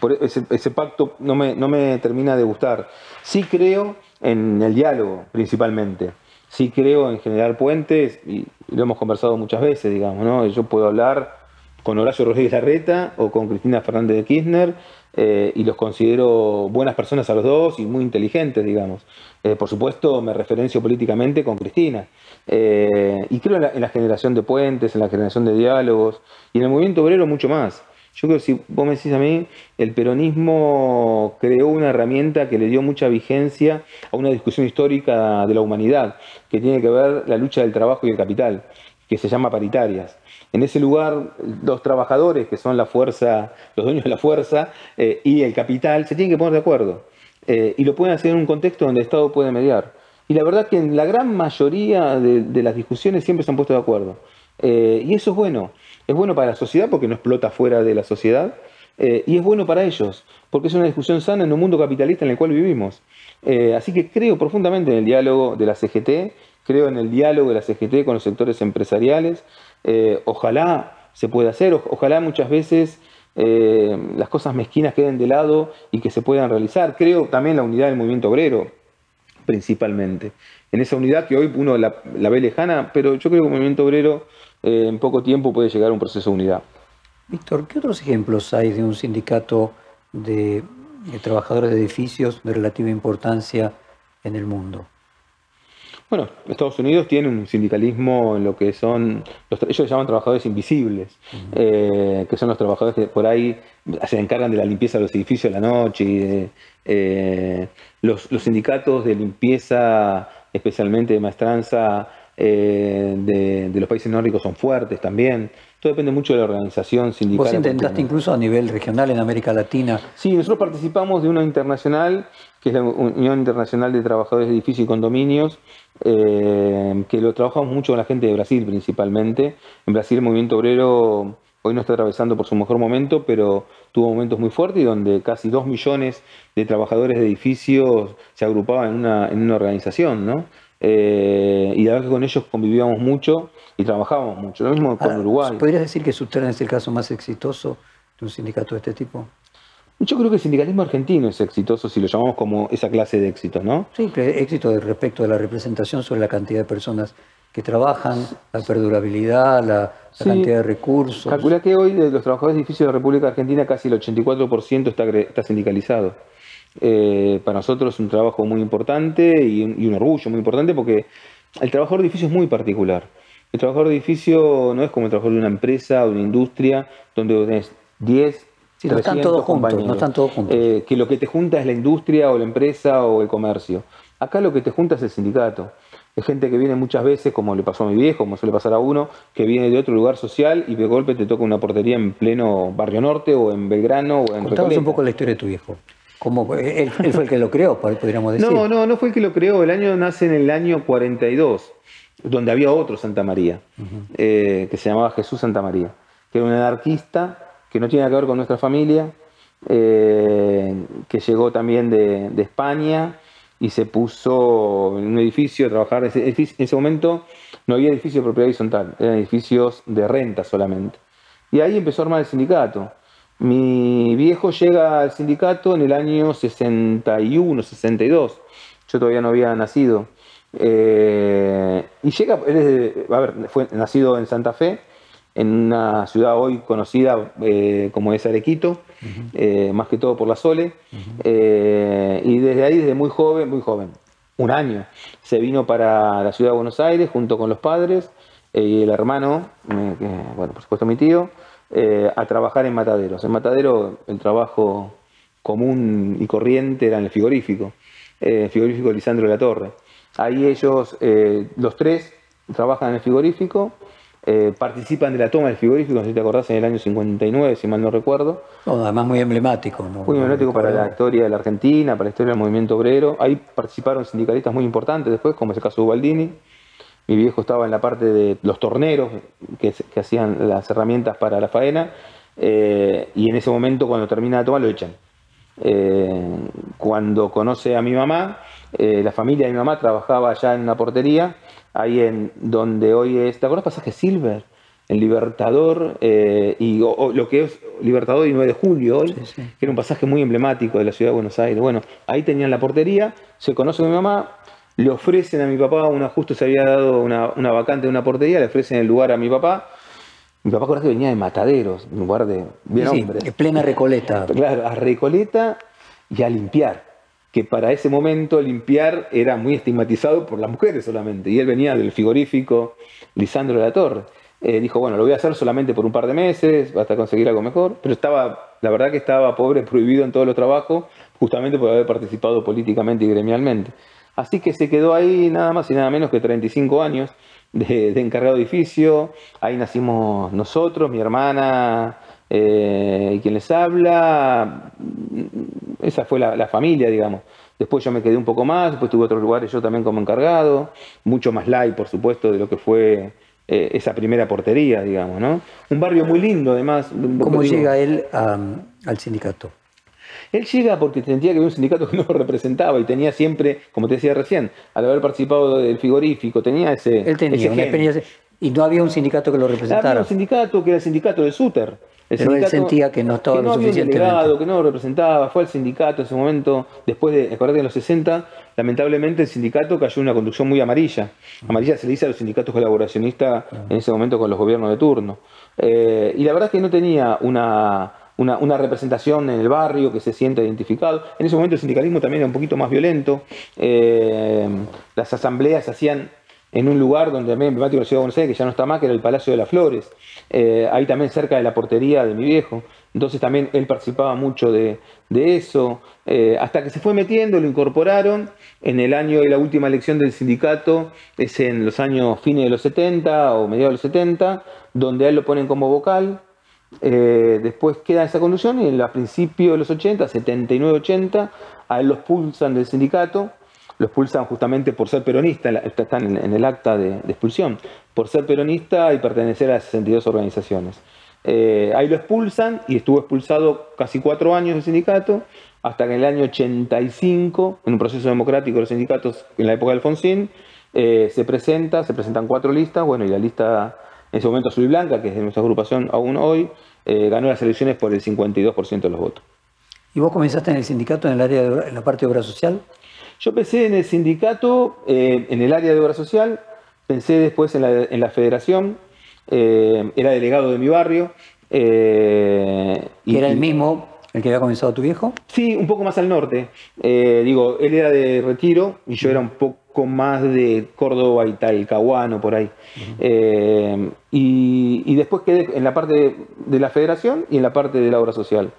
Por ese, ese pacto no me, no me termina de gustar. Sí creo en el diálogo principalmente. Sí creo en generar puentes, y lo hemos conversado muchas veces, digamos, ¿no? Yo puedo hablar con Horacio Rodríguez Larreta o con Cristina Fernández de Kirchner eh, y los considero buenas personas a los dos y muy inteligentes, digamos. Eh, por supuesto, me referencio políticamente con Cristina. Eh, y creo en la, generación de puentes, en la generación de diálogos y en el movimiento obrero mucho más. Yo creo que si vos me decís a mí, el peronismo creó una herramienta que le dio mucha vigencia a una discusión histórica de la humanidad, que tiene que ver la lucha del trabajo y el capital, que se llama paritarias. En ese lugar, los trabajadores, que son la fuerza, los dueños de la fuerza, eh, y el capital, se tienen que poner de acuerdo. Eh, y lo pueden hacer en un contexto donde el Estado puede mediar. Y la verdad que en la gran mayoría de, las discusiones siempre se han puesto de acuerdo. Eh, y eso es bueno. Es bueno para la sociedad porque no explota fuera de la sociedad. y es bueno para ellos, porque es una discusión sana en un mundo capitalista en el cual vivimos. así que creo profundamente en el diálogo de la CGT, creo en el diálogo de la CGT con los sectores empresariales, eh, ojalá se pueda hacer, ojalá muchas veces eh, las cosas mezquinas queden de lado y que se puedan realizar. Creo también la unidad del movimiento obrero, principalmente. En esa unidad que hoy uno la, ve lejana, pero yo creo que el movimiento obrero eh, en poco tiempo puede llegar a un proceso de unidad. Víctor, ¿qué otros ejemplos hay de un sindicato de trabajadores de edificios de relativa importancia en el mundo? Bueno, Estados Unidos tiene un sindicalismo en lo que son, los, ellos llaman trabajadores invisibles, eh, que son los trabajadores que por ahí se encargan de la limpieza de los edificios de la noche. Y eh, los, sindicatos de limpieza, especialmente de maestranza eh, de, los países nórdicos, son fuertes también. Todo depende mucho de la organización sindical. Vos intentaste incluso a nivel regional en América Latina. Sí, nosotros participamos de una internacional, que es la Unión Internacional de Trabajadores de Edificios y Condominios, eh, que lo trabajamos mucho con la gente de Brasil principalmente. En Brasil el movimiento obrero hoy no está atravesando por su mejor momento, pero tuvo momentos muy fuertes y donde casi dos millones de trabajadores de edificios se agrupaban en una, en una organización, ¿no? Eh, y la verdad que con ellos convivíamos mucho y trabajábamos mucho. Lo mismo con Uruguay. ¿Podrías decir que Sustern es el caso más exitoso de un sindicato de este tipo? Yo creo que el sindicalismo argentino es exitoso si lo llamamos como esa clase de éxitos, ¿no? Sí, éxito respecto de la representación sobre la cantidad de personas que trabajan, la perdurabilidad, la, cantidad de recursos. Calcula que hoy de los trabajadores de edificios de la República Argentina casi el 84% está, está sindicalizado. Eh, para nosotros es un trabajo muy importante y un, orgullo muy importante porque el trabajador de edificio es muy particular. El trabajador de edificio no es como el trabajador de una empresa o de una industria donde tenés 10, no están todos juntos, no están todos juntos. Eh, que lo que te junta es la industria o la empresa o el comercio. Acá lo que te junta es el sindicato. Es gente que viene muchas veces, como le pasó a mi viejo, como suele pasar a uno, que viene de otro lugar social y de golpe te toca una portería en pleno Barrio Norte o en Belgrano o en Contanos un poco la historia de tu viejo. ¿Cómo, él, fue el que lo creó, podríamos decir. No, no, no fue el que lo creó. El año nace en el año 42, donde había otro Santa María, eh, que se llamaba Jesús Santa María, que era un anarquista que no tiene que ver con nuestra familia, eh, que llegó también de, España y se puso en un edificio a trabajar. En ese, momento no había edificio de propiedad horizontal, eran edificios de renta solamente. Y ahí empezó a armar el sindicato. Mi viejo llega al sindicato en el año 61, 62. Yo todavía no había nacido. Eh, y llega, a ver, fue nacido en Santa Fe, en una ciudad hoy conocida eh, como es Arequito, eh, más que todo por la Sole. y desde ahí, desde muy joven, muy joven, un año, se vino para la ciudad de Buenos Aires junto con los padres y el hermano, bueno, por supuesto mi tío. Eh, a trabajar en mataderos. En matadero el trabajo común y corriente era en el frigorífico, eh, el frigorífico Lisandro de la Torre. Ahí ellos, eh, los tres, trabajan en el frigorífico, participan de la toma del frigorífico, si te acordás, en el año 59, si mal no recuerdo. además muy emblemático. Muy emblemático para la historia de la Argentina, para la historia del movimiento obrero. Ahí participaron sindicalistas muy importantes después, como es el caso de Ubaldini. Mi viejo estaba en la parte de los torneros que, hacían las herramientas para la faena eh, y en ese momento cuando termina de tomar lo echan. Eh, cuando conoce a mi mamá, eh, la familia de mi mamá trabajaba allá en una portería, ahí en donde hoy es, ¿te acuerdas pasaje Silver? El Libertador y lo que es Libertador y 9 de julio hoy, que era un pasaje muy emblemático de la ciudad de Buenos Aires. Bueno, ahí tenían la portería, se conoce a mi mamá, le ofrecen a mi papá, una, justo se había dado una, vacante de una portería, le ofrecen el lugar a mi papá. Mi papá que venía de Mataderos, en lugar de bien sí, plena Recoleta. Claro, a Recoleta y a limpiar. Que para ese momento limpiar era muy estigmatizado por las mujeres solamente. Y él venía del frigorífico Lisandro de la Torre. Eh, dijo, bueno, lo voy a hacer solamente por un par de meses, hasta conseguir algo mejor. Pero estaba, la verdad que estaba pobre, prohibido en todos los trabajos, justamente por haber participado políticamente y gremialmente. Así que se quedó ahí nada más y nada menos que 35 años de, encargado de edificio. Ahí nacimos nosotros, mi hermana eh, y quien les habla. Esa fue la, familia, digamos. Después yo me quedé un poco más, después tuve otros lugares yo también como encargado, mucho más light, por supuesto, de lo que fue eh, esa primera portería, digamos, ¿no? Un barrio muy lindo, además. ¿Cómo llega él al sindicato? Él llega porque sentía que había un sindicato que no lo representaba y tenía siempre, como te decía recién, al haber participado del frigorífico, tenía ese. Él tenía una experiencia. Y no había un sindicato que lo representara. Había un sindicato que era el sindicato del SUTER. El Pero él sentía que no estaba que no había un delegado, que no lo representaba, fue al sindicato en ese momento, después de, acordate en los 60, lamentablemente el sindicato cayó en una conducción muy amarilla. Amarilla se le dice a los sindicatos colaboracionistas en ese momento con los gobiernos de turno. Eh, y la verdad es que no tenía una, una, representación en el barrio que se sienta identificado. En ese momento el sindicalismo también era un poquito más violento. Eh, las asambleas hacían en un lugar donde también emblemático de la ciudad de Buenos Aires, que ya no está más, que era el Palacio de las Flores, eh, ahí también cerca de la portería de mi viejo. Entonces también él participaba mucho de, eso, eh, hasta que se fue metiendo, lo incorporaron. En el año de la última elección del sindicato, es en los años fines de los 70 o mediados de los 70, donde a él lo ponen como vocal, eh, después queda esa conducción y a principios de los 80, 79-80, a él los pulsan del sindicato, los pulsan justamente por ser peronista, están en, el acta de, expulsión, por ser peronista y pertenecer a 62 organizaciones. Eh, ahí lo expulsan y estuvo expulsado casi cuatro años del sindicato, hasta que en el año 85, en un proceso democrático de los sindicatos en la época de Alfonsín, eh, se presenta, se presentan cuatro listas, bueno, y la lista en ese momento Azul y Blanca, que es de nuestra agrupación aún hoy, eh, ganó las elecciones por el 52% de los votos. ¿Y vos comenzaste en el sindicato en el área de, en la parte de obra social? Yo empecé en el sindicato, eh, en el área de obra social, pensé después en la, federación, eh, era delegado de mi barrio. y era el mismo el que había comenzado tu viejo? Sí, un poco más al norte. digo, él era de retiro y yo era un poco más de Córdoba y Talcahuano, por ahí. Eh, y, después quedé en la parte de, la federación y en la parte de la obra social.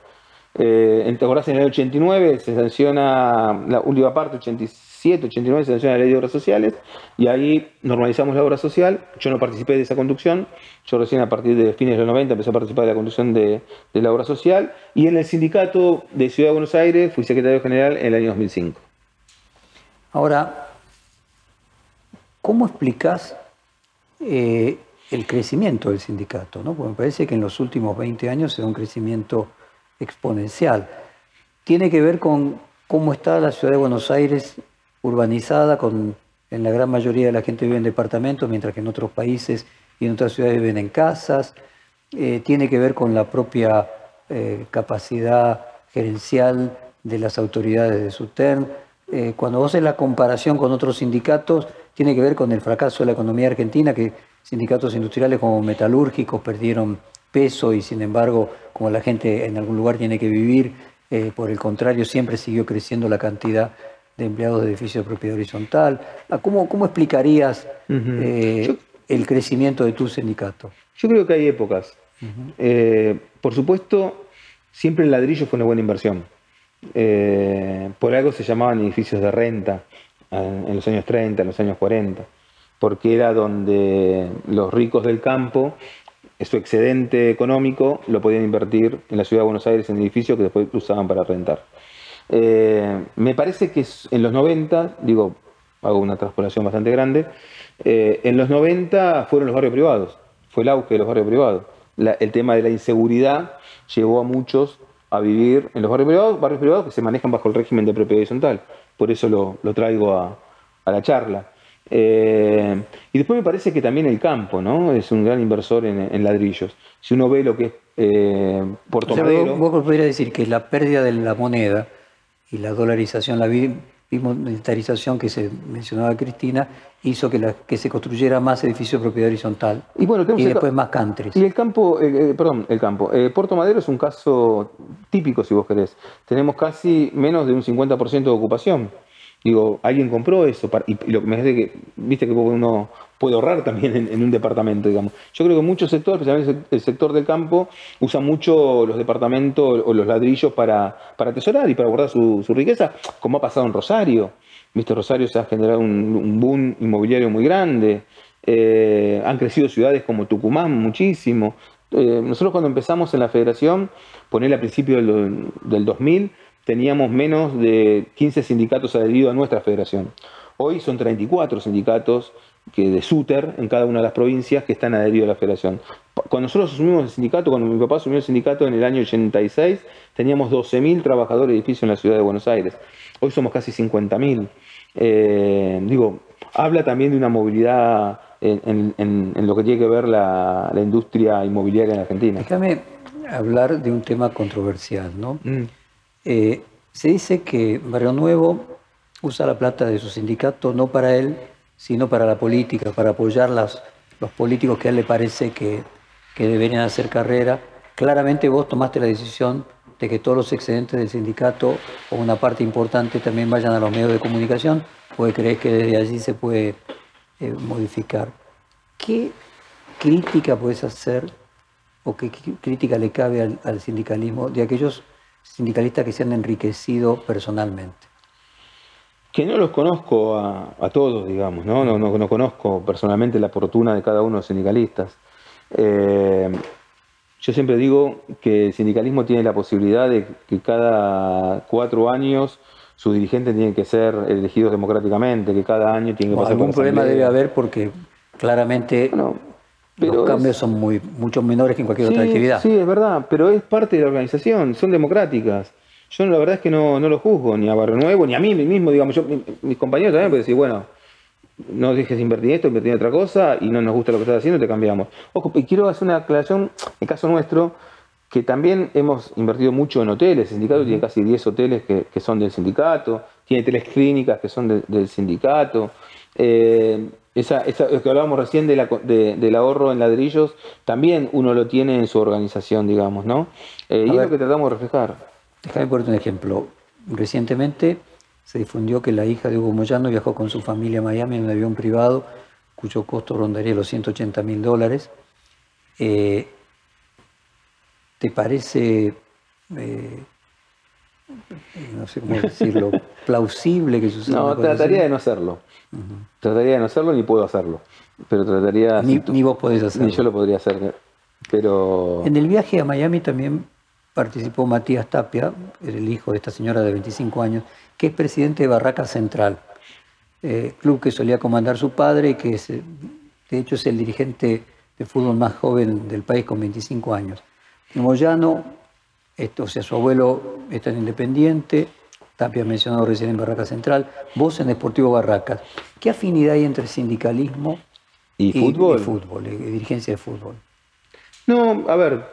Eh, en, el 89 se sanciona la última parte, 87, 89 se sanciona la ley de obras sociales y ahí normalizamos la obra social. Yo no participé de esa conducción, yo recién a partir de fines de los 90 empecé a participar de la conducción de, de la obra social y en el sindicato de Ciudad de Buenos Aires fui secretario general en el año 2005. Ahora, ¿Cómo explicas eh, el crecimiento del sindicato? ¿no? Porque me parece que en los últimos 20 años se da un crecimiento exponencial. Tiene que ver con cómo está la ciudad de Buenos Aires urbanizada, con, en la gran mayoría de la gente vive en departamentos, mientras que en otros países y en otras ciudades viven en casas. Eh, tiene que ver con la propia eh, capacidad gerencial de las autoridades de SUTERN. cuando vos haces la comparación con otros sindicatos, tiene que ver con el fracaso de la economía argentina, que sindicatos industriales como metalúrgicos perdieron peso y sin embargo, como la gente en algún lugar tiene que vivir, eh, por el contrario, siempre siguió creciendo la cantidad de empleados de edificios de propiedad horizontal. Ah, ¿Cómo, cómo explicarías eh, el crecimiento de tu sindicato? Yo creo que hay épocas. Eh, por supuesto, siempre el ladrillo fue una buena inversión. por algo se llamaban edificios de renta en los años 30, en los años 40, porque era donde los ricos del campo, su excedente económico, lo podían invertir en la ciudad de Buenos Aires en edificios que después usaban para rentar. Eh, me parece que en los 90, digo, hago una transpolación bastante grande, eh, en los 90 fueron los barrios privados, fue el auge de los barrios privados. el tema de la inseguridad llevó a muchos a vivir en los barrios privados, barrios privados que se manejan bajo el régimen de propiedad horizontal por eso lo, traigo a, la charla. Eh, y después me parece que también el campo, ¿no? Es un gran inversor en, ladrillos. Si uno ve lo que es eh, Puerto Madero... Vos, podrías decir que la pérdida de la moneda y la dolarización, la bimilitarización que se mencionaba Cristina, hizo que, la, que se construyera más edificios de propiedad horizontal y, bueno, y después más countries. Y el campo, eh, eh, perdón, el campo. Puerto Madero es un caso típico, si vos querés. Tenemos casi menos de un 50% de ocupación. Digo, alguien compró eso y, lo que me dice que, viste que uno puede ahorrar también en, un departamento, digamos. Yo creo que muchos sectores, especialmente el sector del campo, usa mucho los departamentos o los ladrillos para, para atesorar y para guardar su, riqueza, como ha pasado en Rosario. Viste, Rosario se ha generado un, boom inmobiliario muy grande. Eh, han crecido ciudades como Tucumán muchísimo. Eh, nosotros cuando empezamos en la federación, ponerle a principios del, del 2000, teníamos menos de 15 sindicatos adheridos a nuestra federación. Hoy son 34 sindicatos que de SUTER en cada una de las provincias que están adheridos a la federación. Cuando nosotros asumimos el sindicato, cuando mi papá asumió el sindicato en el año 86, teníamos 12.000 trabajadores de edificio en la ciudad de Buenos Aires. Hoy somos casi 50.000. Eh, digo, habla también de una movilidad en, lo que tiene que ver la, industria inmobiliaria en Argentina. Déjame hablar de un tema controversial, ¿no? Mm. Eh, se dice que Barrio Nuevo usa la plata de su sindicato no para él, sino para la política, para apoyar los políticos que a él le parece que, que deberían hacer carrera. Claramente vos tomaste la decisión de que todos los excedentes del sindicato o una parte importante también vayan a los medios de comunicación, porque crees que desde allí se puede eh, modificar. ¿Qué crítica puedes hacer o qué crítica le cabe al sindicalismo de aquellos sindicalistas que se han enriquecido personalmente? que no los conozco a, todos, digamos, ¿no? No, ¿no? conozco personalmente la fortuna de cada uno de los sindicalistas. Eh, yo siempre digo que el sindicalismo tiene la posibilidad de que cada cuatro años sus dirigentes tienen que ser elegidos democráticamente, que cada año tienen que pasar algún problema debe haber porque claramente los cambios son muy mucho menores que en cualquier otra actividad. Sí, es verdad, pero es parte de la organización, son democráticas. Yo la verdad es que no, no lo juzgo, ni a Barrio Nuevo, ni a mí mismo, digamos, yo, mis compañeros también pueden decir, bueno, no dejes de invertir esto, invertir en otra cosa, y no nos gusta lo que estás haciendo, te cambiamos. Ojo, y quiero hacer una aclaración, en caso nuestro, que también hemos invertido mucho en hoteles, el sindicato tiene casi 10 hoteles que, son del sindicato, tiene tres clínicas que son del sindicato. Eh, esa, esa, lo que hablábamos recién de la, del ahorro en ladrillos, también uno lo tiene en su organización, digamos, ¿no? Eh, y es lo que tratamos de reflejar. Déjame ponerte un ejemplo. Recientemente se difundió que la hija de Hugo Moyano viajó con su familia a Miami en un avión privado cuyo costo rondaría los 180 mil dólares. Eh, ¿Te parece, eh, no sé cómo decirlo, plausible que suceda? No, trataría de no hacerlo. Trataría de no hacerlo ni puedo hacerlo. Pero trataría... Ni, ni vos podés hacerlo. Ni yo lo podría hacer. Pero... En el viaje a Miami también participó Matías Tapia, el hijo de esta señora de 25 años, que es presidente de Barraca Central, eh, club que solía comandar su padre y que de hecho es el dirigente de fútbol más joven del país con 25 años. Moyano, esto, o sea, su abuelo está en Independiente, Tapia ha mencionado recién en Barraca Central, vos en Deportivo Barracas. ¿Qué afinidad hay entre sindicalismo y, fútbol? Y fútbol, y dirigencia de fútbol. No, a ver,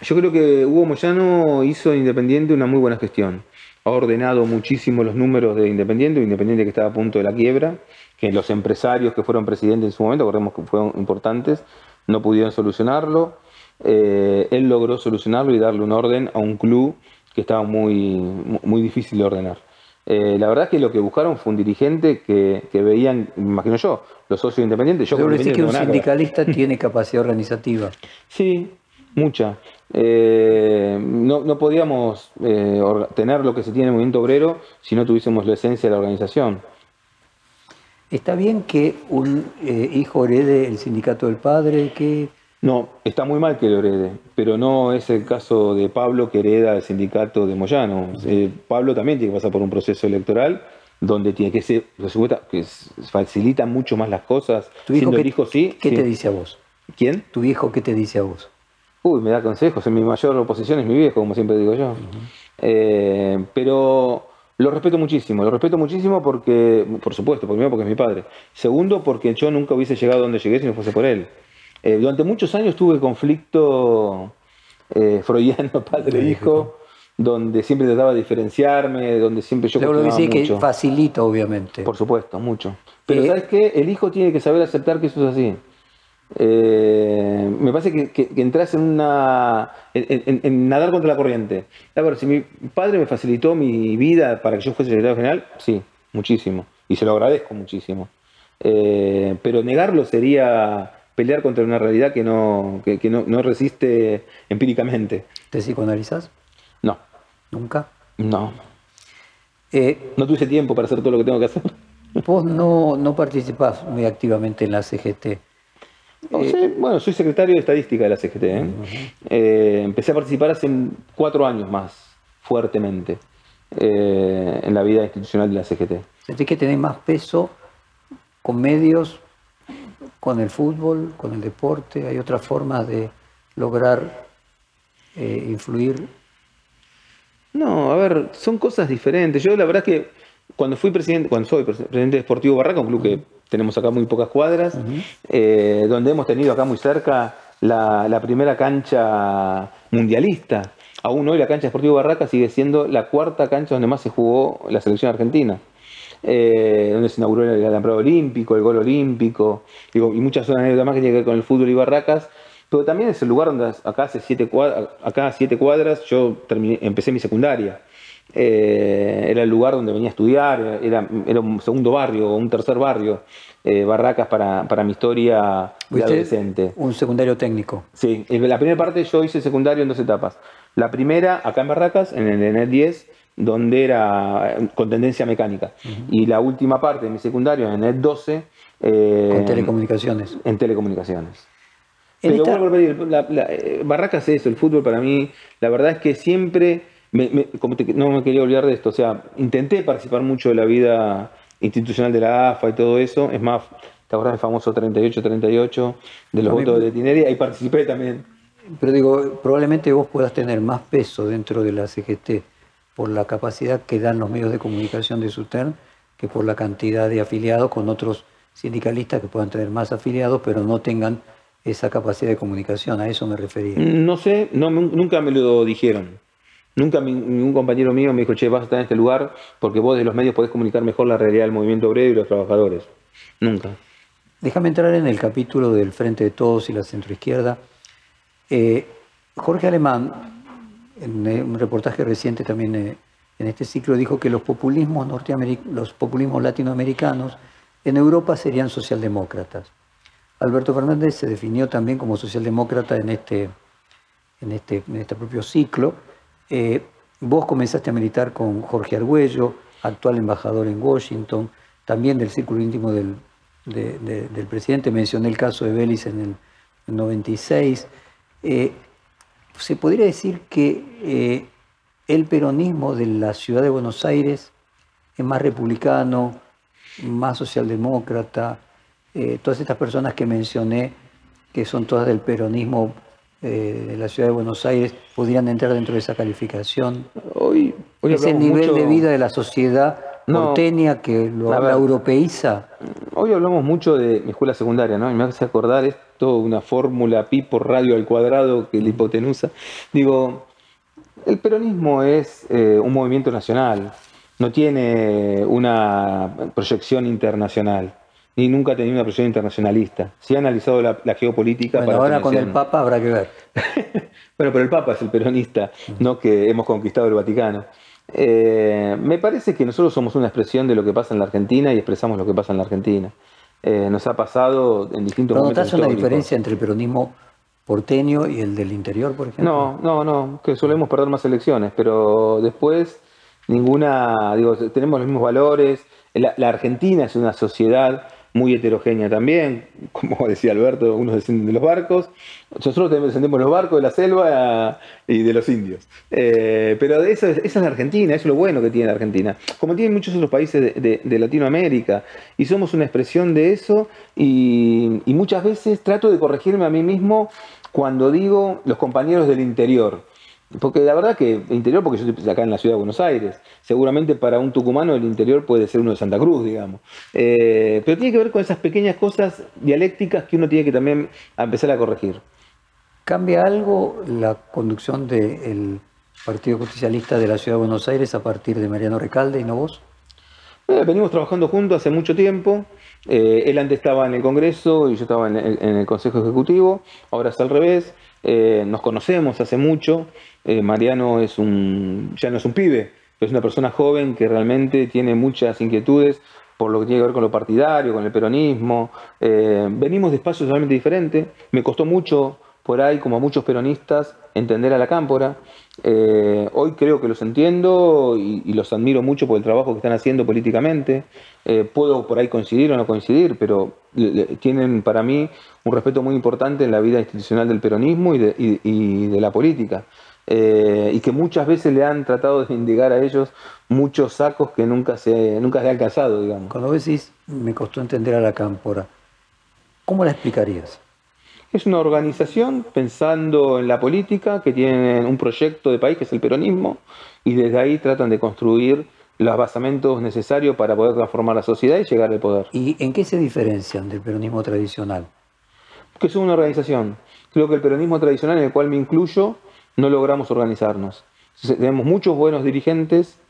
yo creo que Hugo Moyano hizo Independiente una muy buena gestión. Ha ordenado muchísimo los números de Independiente, Independiente que estaba a punto de la quiebra, que los empresarios que fueron presidentes en su momento, acordemos que fueron importantes, no pudieron solucionarlo. Eh, él logró solucionarlo y darle un orden a un club que estaba muy, muy difícil de ordenar. Eh, la verdad es que lo que buscaron fue un dirigente que, veían, me imagino yo, los socios independientes. Yo Pero que un sindicalista tiene capacidad organizativa. Sí, mucha. Eh, no, podíamos eh, tener lo que se tiene en el movimiento obrero si no tuviésemos la esencia de la organización. ¿Está bien que un hijo herede el sindicato del padre? Que... No, está muy mal que lo herede, pero no es el caso de Pablo que hereda el sindicato de Moyano. Pablo también tiene que pasar por un proceso electoral donde tiene que ser, que facilita mucho más las cosas. ¿Tu hijo, sí? ¿Qué te dice a vos? ¿Quién? ¿Tu hijo qué te dice a vos? Uy, me da consejos. En mi mayor oposición es mi viejo, como siempre digo yo. Eh, pero lo respeto muchísimo. Lo respeto muchísimo porque, por supuesto, primero porque es mi padre. Segundo, porque yo nunca hubiese llegado donde llegué si no fuese por él. Eh, durante muchos años tuve conflicto eh, freudiano padre-hijo, donde siempre trataba de diferenciarme, donde siempre yo Lo que sí que facilita, obviamente. Por supuesto, mucho. Pero ¿sabes qué? El hijo tiene que saber aceptar que eso es así. Eh, me parece que, entras en una. En, nadar contra la corriente. A ver, si mi padre me facilitó mi vida para que yo fuese secretario general, sí, muchísimo. Y se lo agradezco muchísimo. Eh, pero negarlo sería pelear contra una realidad que no, no, resiste empíricamente. ¿Te psicoanalizas? No. ¿Nunca? No. Eh, no tuve tiempo para hacer todo lo que tengo que hacer. Vos no, no participás muy activamente en la CGT. Eh, bueno, soy secretario de estadística de la CGT. ¿eh? Eh, empecé a participar hace cuatro años más, fuertemente, en la vida institucional de la CGT. ¿Sentís que tenés más peso con medios, con el fútbol, con el deporte? ¿Hay otras formas de lograr influir? No, a ver, son cosas diferentes. Yo la verdad es que cuando fui presidente, cuando soy presidente de Sportivo Barraca, un club que tenemos acá muy pocas cuadras, eh, donde hemos tenido acá muy cerca la, primera cancha mundialista. Aún hoy la cancha Sportivo Barraca sigue siendo la cuarta cancha donde más se jugó la selección argentina. Eh, donde se inauguró el alambrado olímpico, el gol olímpico, y muchas otras anécdotas más que tienen que ver con el fútbol y Barracas, pero también es el lugar donde acá hace siete cuadras, acá siete cuadras yo terminé, empecé mi secundaria. Eh, era el lugar donde venía a estudiar, era, era un segundo barrio, un tercer barrio, eh, Barracas para, para, mi historia de adolescente. Un secundario técnico. Sí, la primera parte yo hice secundario en dos etapas. La primera acá en Barracas, en el ENET 10, donde era con tendencia mecánica. Y la última parte de mi secundario en el ENET 12. Eh, con telecomunicaciones. En telecomunicaciones. Pero vuelvo a repetir, eh, Barracas es eso, el fútbol para mí, la verdad es que siempre, no me quería olvidar de esto, o sea, intenté participar mucho de la vida institucional de la AFA y todo eso, es más, ¿te acordás del famoso 38-38 de los votos de Tineri? Ahí participé también. Pero digo, probablemente vos puedas tener más peso dentro de la CGT por la capacidad que dan los medios de comunicación de SUTERN que por la cantidad de afiliados con otros sindicalistas que puedan tener más afiliados, pero no tengan esa capacidad de comunicación, a eso me refería. No sé, no, nunca me lo dijeron. Nunca ningún compañero mío me dijo, che, vas a estar en este lugar porque vos de los medios podés comunicar mejor la realidad del movimiento obrero y los trabajadores. Nunca. Déjame entrar en el capítulo del Frente de Todos y la centroizquierda. Eh, Jorge Alemán, en eh, un reportaje reciente también eh, en este ciclo, dijo que los populismos, los populismos latinoamericanos en Europa serían socialdemócratas. Alberto Fernández se definió también como socialdemócrata en este, en este, en este propio ciclo. Eh, vos comenzaste a militar con Jorge Argüello, actual embajador en Washington, también del círculo íntimo del, presidente. Mencioné el caso de Vélez en el, 96. Eh, se podría decir que eh, el peronismo de la ciudad de Buenos Aires es más republicano, más socialdemócrata, eh, todas estas personas que mencioné, que son todas del peronismo eh, de la ciudad de Buenos Aires, podrían entrar dentro de esa calificación. Hoy, hoy Ese nivel de vida de la sociedad porteña que lo europeiza. Hoy hablamos mucho de mi escuela secundaria, ¿no? Y me hace acordar esto, una fórmula pi por radio al cuadrado que la hipotenusa. Digo, el peronismo es eh, un movimiento nacional, no tiene una proyección internacional ni nunca ha tenido una presión internacionalista. Se ha analizado la, geopolítica. Bueno, ahora con el Papa habrá que ver. bueno, pero el Papa es el peronista, no que hemos conquistado el Vaticano. Eh, me parece que nosotros somos una expresión de lo que pasa en la Argentina y expresamos lo que pasa en la Argentina. Eh, nos ha pasado en distintos ¿No momentos. ¿Notas una diferencia entre el peronismo porteño y el del interior, por ejemplo? No, no, no, que solemos perder más elecciones, pero después ninguna, digo, tenemos los mismos valores. la Argentina es una sociedad muy heterogénea también, como decía Alberto, unos descienden de los barcos, nosotros descendemos de los barcos de la selva y de los indios. Eh, pero esa, es la Argentina, eso es lo bueno que tiene la Argentina, como tienen muchos otros países de, Latinoamérica, y somos una expresión de eso, y muchas veces trato de corregirme a mí mismo cuando digo los compañeros del interior. Porque la verdad que interior, porque yo estoy acá en la ciudad de Buenos Aires, seguramente para un tucumano el interior puede ser uno de Santa Cruz, digamos. Eh, pero tiene que ver con esas pequeñas cosas dialécticas que uno tiene que también empezar a corregir. ¿Cambia algo la conducción del Partido Justicialista de la Ciudad de Buenos Aires a partir de Mariano Recalde y no vos? Eh, venimos trabajando juntos hace mucho tiempo. Eh, él antes estaba en el Congreso y yo estaba en el, Consejo Ejecutivo. Ahora es al revés. nos conocemos hace mucho. Eh, Mariano es un, ya no es un pibe, es una persona joven que realmente tiene muchas inquietudes por lo que tiene que ver con lo partidario, con el peronismo. Eh, venimos de espacios totalmente diferentes. Me costó mucho por ahí, como a muchos peronistas, entender a la cámpora. Eh, hoy creo que los entiendo y, los admiro mucho por el trabajo que están haciendo políticamente. Puedo por ahí coincidir o no coincidir, pero tienen para mí un respeto muy importante en la vida institucional del peronismo y de, la política. Eh, y que muchas veces le han tratado de indicar a ellos muchos sacos que nunca se, nunca se han alcanzado, digamos. Cuando decís, me costó entender a la cámpora, ¿cómo la explicarías? Es una organización pensando en la política, que tienen un proyecto de país que es el peronismo, y desde ahí tratan de construir los basamentos necesarios para poder transformar la sociedad y llegar al poder. ¿Y en qué se diferencian del peronismo tradicional? Que es una organización. Creo que el peronismo tradicional, en el cual me incluyo, no logramos organizarnos. Tenemos muchos buenos dirigentes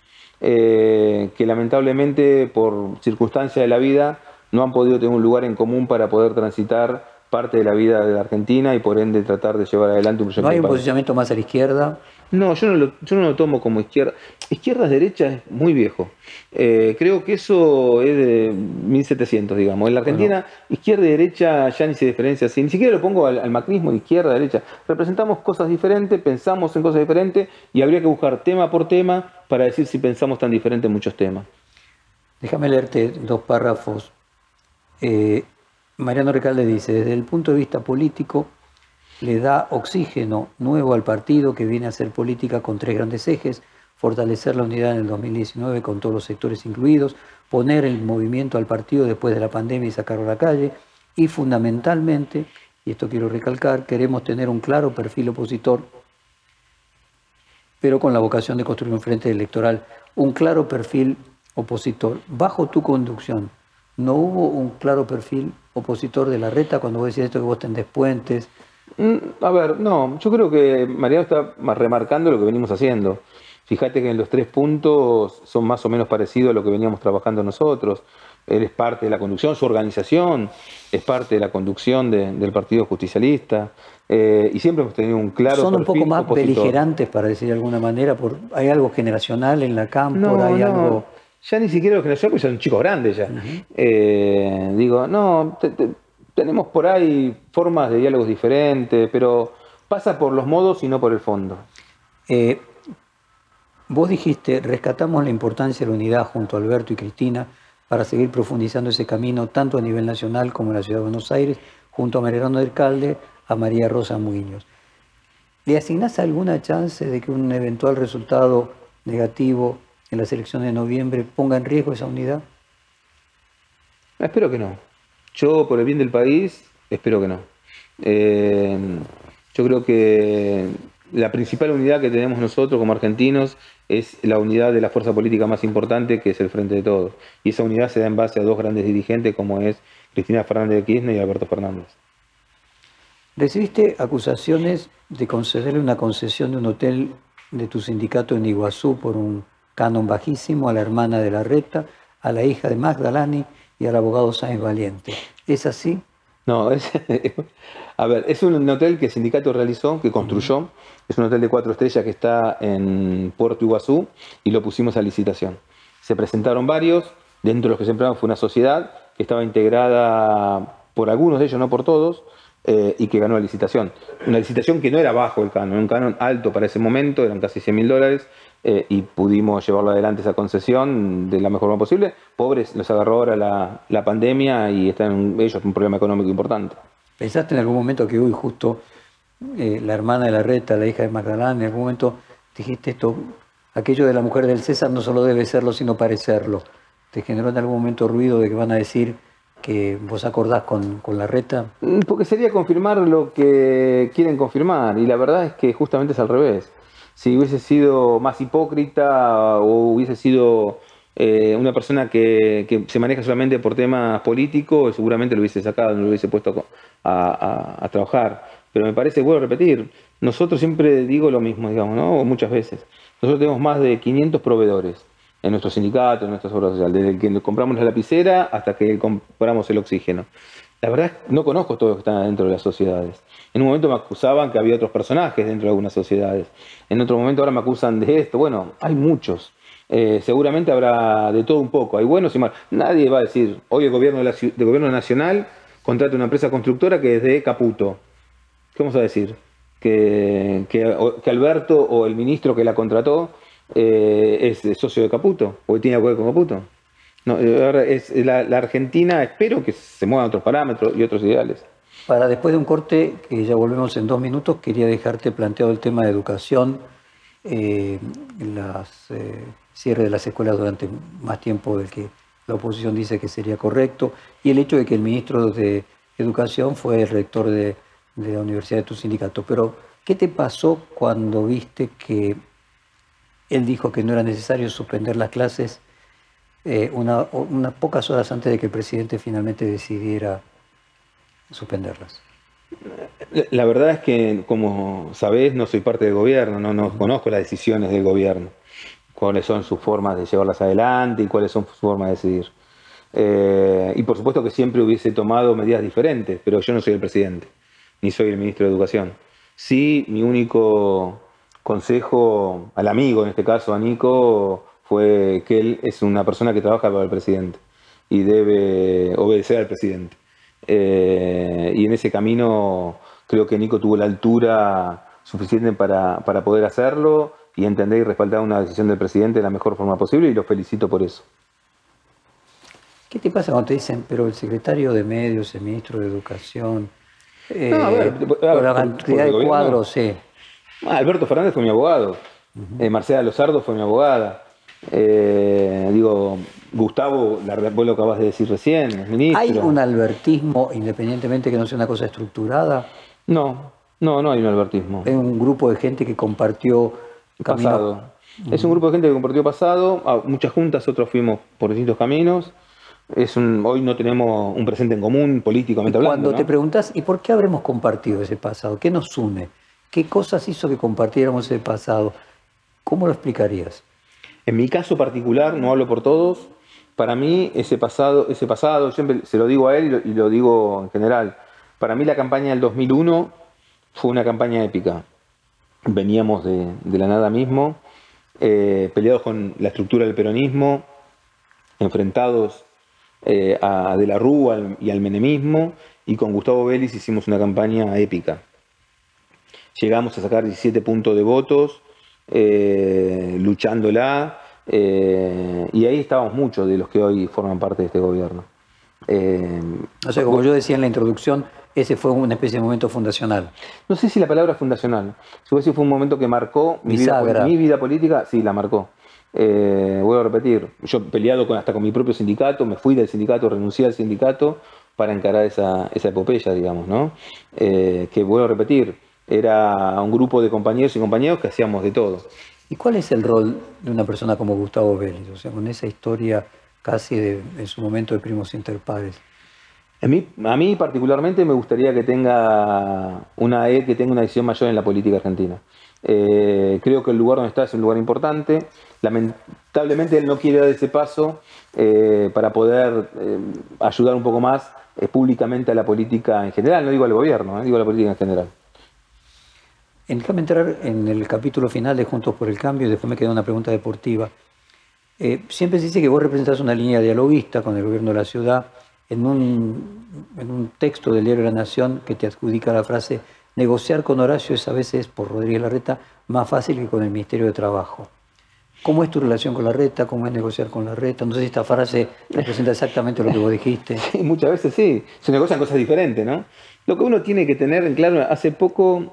eh, que lamentablemente por circunstancias de la vida no han podido tener un lugar en común para poder transitar parte de la vida de la Argentina y por ende tratar de llevar adelante un proyecto. ¿No hay un posicionamiento más a la izquierda? No, yo no lo, yo no lo tomo como izquierda. Izquierda-derecha es muy viejo. Eh, creo que eso es de 1700, digamos. En la Argentina, izquierda y derecha ya ni se diferencia así. Ni siquiera lo pongo al, macrismo izquierda-derecha. Representamos cosas diferentes, pensamos en cosas diferentes y habría que buscar tema por tema para decir si pensamos tan diferente en muchos temas. Déjame leerte dos párrafos. Eh, Mariano Recalde dice, desde el punto de vista político, le da oxígeno nuevo al partido que viene a hacer política con tres grandes ejes, fortalecer la unidad en el 2019 con todos los sectores incluidos, poner el movimiento al partido después de la pandemia y sacarlo a la calle, y fundamentalmente, y esto quiero recalcar, queremos tener un claro perfil opositor, pero con la vocación de construir un frente electoral, un claro perfil opositor. Bajo tu conducción, ¿no hubo un claro perfil opositor de la reta cuando vos decís esto que vos tendés puentes? Mm, a ver, no, yo creo que Mariano está más remarcando lo que venimos haciendo. Fíjate que en los tres puntos son más o menos parecidos a lo que veníamos trabajando nosotros. Él es parte de la conducción, su organización es parte de la conducción del Partido Justicialista. Eh, y siempre hemos tenido un claro. Son un poco más beligerantes, para decir de alguna manera. Por, ¿Hay algo generacional en la campo? No, ¿Hay no. algo.? Ya ni siquiera los que porque son chicos grandes ya. Eh, digo, no, tenemos por ahí formas de diálogos diferentes, pero pasa por los modos y no por el fondo. Eh, vos dijiste, rescatamos la importancia de la unidad junto a Alberto y Cristina para seguir profundizando ese camino tanto a nivel nacional como en la ciudad de Buenos Aires, junto a Mariano del Calde, a María Rosa Muñoz. ¿Le asignás alguna chance de que un eventual resultado negativo en las elecciones de noviembre ponga en riesgo esa unidad? Espero que no. Yo, por el bien del país, espero que no. Eh, yo creo que la principal unidad que tenemos nosotros como argentinos es la unidad de la fuerza política más importante, que es el Frente de Todos. Y esa unidad se da en base a dos grandes dirigentes, como es Cristina Fernández de Kirchner y Alberto Fernández. Recibiste acusaciones de concederle una concesión de un hotel de tu sindicato en Iguazú por un canon bajísimo, a la hermana de la reta, a la hija de Magdalani y al abogado Sáenz Valiente. ¿Es así? No, es, a ver, es un hotel que el sindicato realizó, que construyó. Es un hotel de cuatro estrellas que está en Puerto Iguazú y lo pusimos a licitación. Se presentaron varios, dentro de los que se empezaron fue una sociedad que estaba integrada por algunos de ellos, no por todos, eh, y que ganó la licitación. Una licitación que no era bajo el canon, un canon alto para ese momento, eran casi 100 mil dólares, eh, y pudimos llevarlo adelante esa concesión de la mejor forma posible. Pobres, los agarró ahora la, pandemia y están ellos un problema económico importante. ¿Pensaste en algún momento que hoy justo eh, la hermana de la reta, la hija de Magdalena, en algún momento dijiste esto, aquello de la mujer del César no solo debe serlo, sino parecerlo? ¿Te generó en algún momento ruido de que van a decir que vos acordás con, con, la reta? Mm, porque sería confirmar lo que quieren confirmar y la verdad es que justamente es al revés si hubiese sido más hipócrita o hubiese sido eh, una persona que, se maneja solamente por temas políticos, seguramente lo hubiese sacado, no lo hubiese puesto a, trabajar. Pero me parece, vuelvo a repetir, nosotros siempre digo lo mismo, digamos, ¿no? muchas veces. Nosotros tenemos más de 500 proveedores en nuestro sindicato, en nuestra obras social, desde que compramos la lapicera hasta que compramos el oxígeno. La verdad que no conozco todos los que están dentro de las sociedades. En un momento me acusaban que había otros personajes dentro de algunas sociedades. En otro momento ahora me acusan de esto. Bueno, hay muchos. Eh, seguramente habrá de todo un poco. Hay buenos y malos. Nadie va a decir, hoy el gobierno, de gobierno nacional contrata una empresa constructora que es de Caputo. ¿Qué vamos a decir? que, que, Alberto o el ministro que la contrató eh, es socio de Caputo o tiene acuerdo con Caputo. No, eh, es la, Argentina, espero que se muevan otros parámetros y otros ideales. Para después de un corte, que ya volvemos en dos minutos, quería dejarte planteado el tema de educación, eh, eh, cierre de las escuelas durante más tiempo del que la oposición dice que sería correcto, y el hecho de que el ministro de Educación fue el rector de la universidad de tu sindicato. Pero, ¿qué te pasó cuando viste que él dijo que no era necesario suspender las clases eh, una, unas pocas horas antes de que el presidente finalmente decidiera suspenderlas. La verdad es que, como sabés, no soy parte del gobierno, no, no conozco las decisiones del gobierno, cuáles son sus formas de llevarlas adelante y cuáles son sus formas de decidir. Eh, y por supuesto que siempre hubiese tomado medidas diferentes, pero yo no soy el presidente, ni soy el ministro de Educación. Sí, mi único consejo al amigo, en este caso a Nico, fue que él es una persona que trabaja para el presidente y debe obedecer al presidente. Eh, y en ese camino creo que Nico tuvo la altura suficiente para, poder hacerlo y entender y respaldar una decisión del presidente de la mejor forma posible y lo felicito por eso. ¿Qué te pasa cuando te dicen, pero el secretario de Medios, el ministro de Educación, eh, la cantidad de cuadros, sí. Ah, Alberto Fernández fue mi abogado, eh, Marcela Lozardo fue mi abogada, eh, digo, Gustavo, vos lo acabas de decir recién, ministro. ¿Hay un albertismo, independientemente que no sea una cosa estructurada? No, no, no hay un albertismo. Es un grupo de gente que compartió pasado. Es un grupo de gente que compartió pasado, a muchas juntas, otros fuimos por distintos caminos. Es un, hoy no tenemos un presente en común políticamente hablando. Cuando te preguntas, ¿y por qué habremos compartido ese pasado? ¿Qué nos une? ¿Qué cosas hizo que compartiéramos ese pasado? ¿Cómo lo explicarías? En mi caso particular, no hablo por todos, para mí ese pasado, ese pasado, siempre se lo digo a él y lo, digo en general, para mí la campaña del 2001 fue una campaña épica. Veníamos de, la nada mismo, eh, peleados con la estructura del peronismo, enfrentados eh, a De la Rúa y al menemismo, y con Gustavo Vélez hicimos una campaña épica. Llegamos a sacar 17 puntos de votos, eh, luchándola, eh, y ahí estábamos muchos de los que hoy forman parte de este gobierno. Eh, o sea, como yo decía en la introducción, ese fue una especie de momento fundacional. No sé si la palabra fundacional, si fue un momento que marcó mi vida, mi vida, política, sí, la marcó. Eh, voy a repetir, yo peleado con, hasta con mi propio sindicato, me fui del sindicato, renuncié al sindicato para encarar esa, esa epopeya, digamos, ¿no? que vuelvo a repetir, era un grupo de compañeros y compañeros que hacíamos de todo. ¿Y cuál es el rol de una persona como Gustavo Vélez? O sea, con esa historia casi de, en su momento de primos interpares. A mí, a mí particularmente me gustaría que tenga una e, que tenga una decisión mayor en la política argentina. Eh, creo que el lugar donde está es un lugar importante. Lamentablemente él no quiere dar ese paso eh, para poder eh, ayudar un poco más públicamente a la política en general, no digo al gobierno, digo a la política en general. Déjame entrar en el capítulo final de Juntos por el Cambio y después me queda una pregunta deportiva. Eh, siempre se dice que vos representás una línea dialoguista con el gobierno de la ciudad. En un, en un texto del diario La Nación que te adjudica la frase, negociar con Horacio es a veces, por Rodríguez Larreta, más fácil que con el Ministerio de Trabajo. ¿Cómo es tu relación con la reta? ¿Cómo es negociar con la reta? No sé si esta frase representa exactamente lo que vos dijiste. Muchas veces sí. Se negocian cosas diferentes, ¿no? Lo que uno tiene que tener en claro, hace poco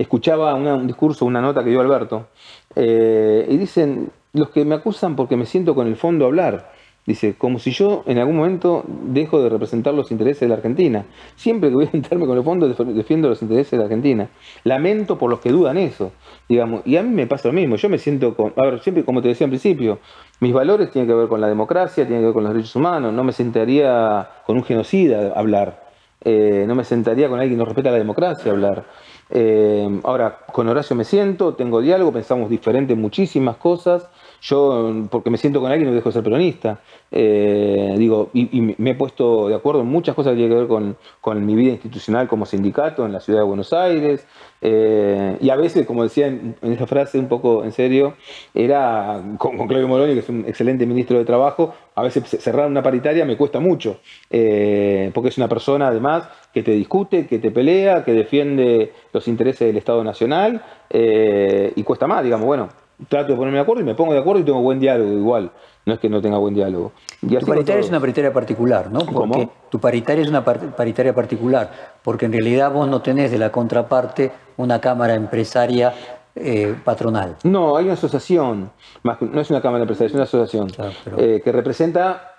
escuchaba un discurso, una nota que dio Alberto, eh, y dicen, los que me acusan porque me siento con el fondo a hablar, dice, como si yo en algún momento dejo de representar los intereses de la Argentina. Siempre que voy a sentarme con el fondo defiendo los intereses de la Argentina. Lamento por los que dudan eso, digamos, y a mí me pasa lo mismo, yo me siento con, a ver, siempre como te decía al principio, mis valores tienen que ver con la democracia, tienen que ver con los derechos humanos, no me sentaría con un genocida a hablar. Eh, no me sentaría con alguien que no respeta la democracia a hablar. Eh, ahora, con Horacio me siento, tengo diálogo, pensamos diferente en muchísimas cosas Yo, porque me siento con alguien, no dejo de ser peronista. Eh, digo, y, me he puesto de acuerdo en muchas cosas que tienen que ver con, con mi vida institucional como sindicato en la ciudad de Buenos Aires. Eh, y a veces, como decía en, esa frase un poco en serio, era con, Claudio Moroni, que es un excelente ministro de Trabajo, a veces cerrar una paritaria me cuesta mucho, eh, porque es una persona además que te discute, que te pelea, que defiende los intereses del Estado Nacional, y cuesta más, digamos, bueno, trato de ponerme de acuerdo y me pongo de acuerdo y tengo buen diálogo igual. No es que no tenga buen diálogo. tu paritaria es una paritaria particular, ¿no? Porque tu paritaria es una paritaria particular, porque en realidad vos no tenés de la contraparte una cámara empresaria eh, patronal. No, hay una asociación, no es una cámara empresaria, es una asociación eh, que representa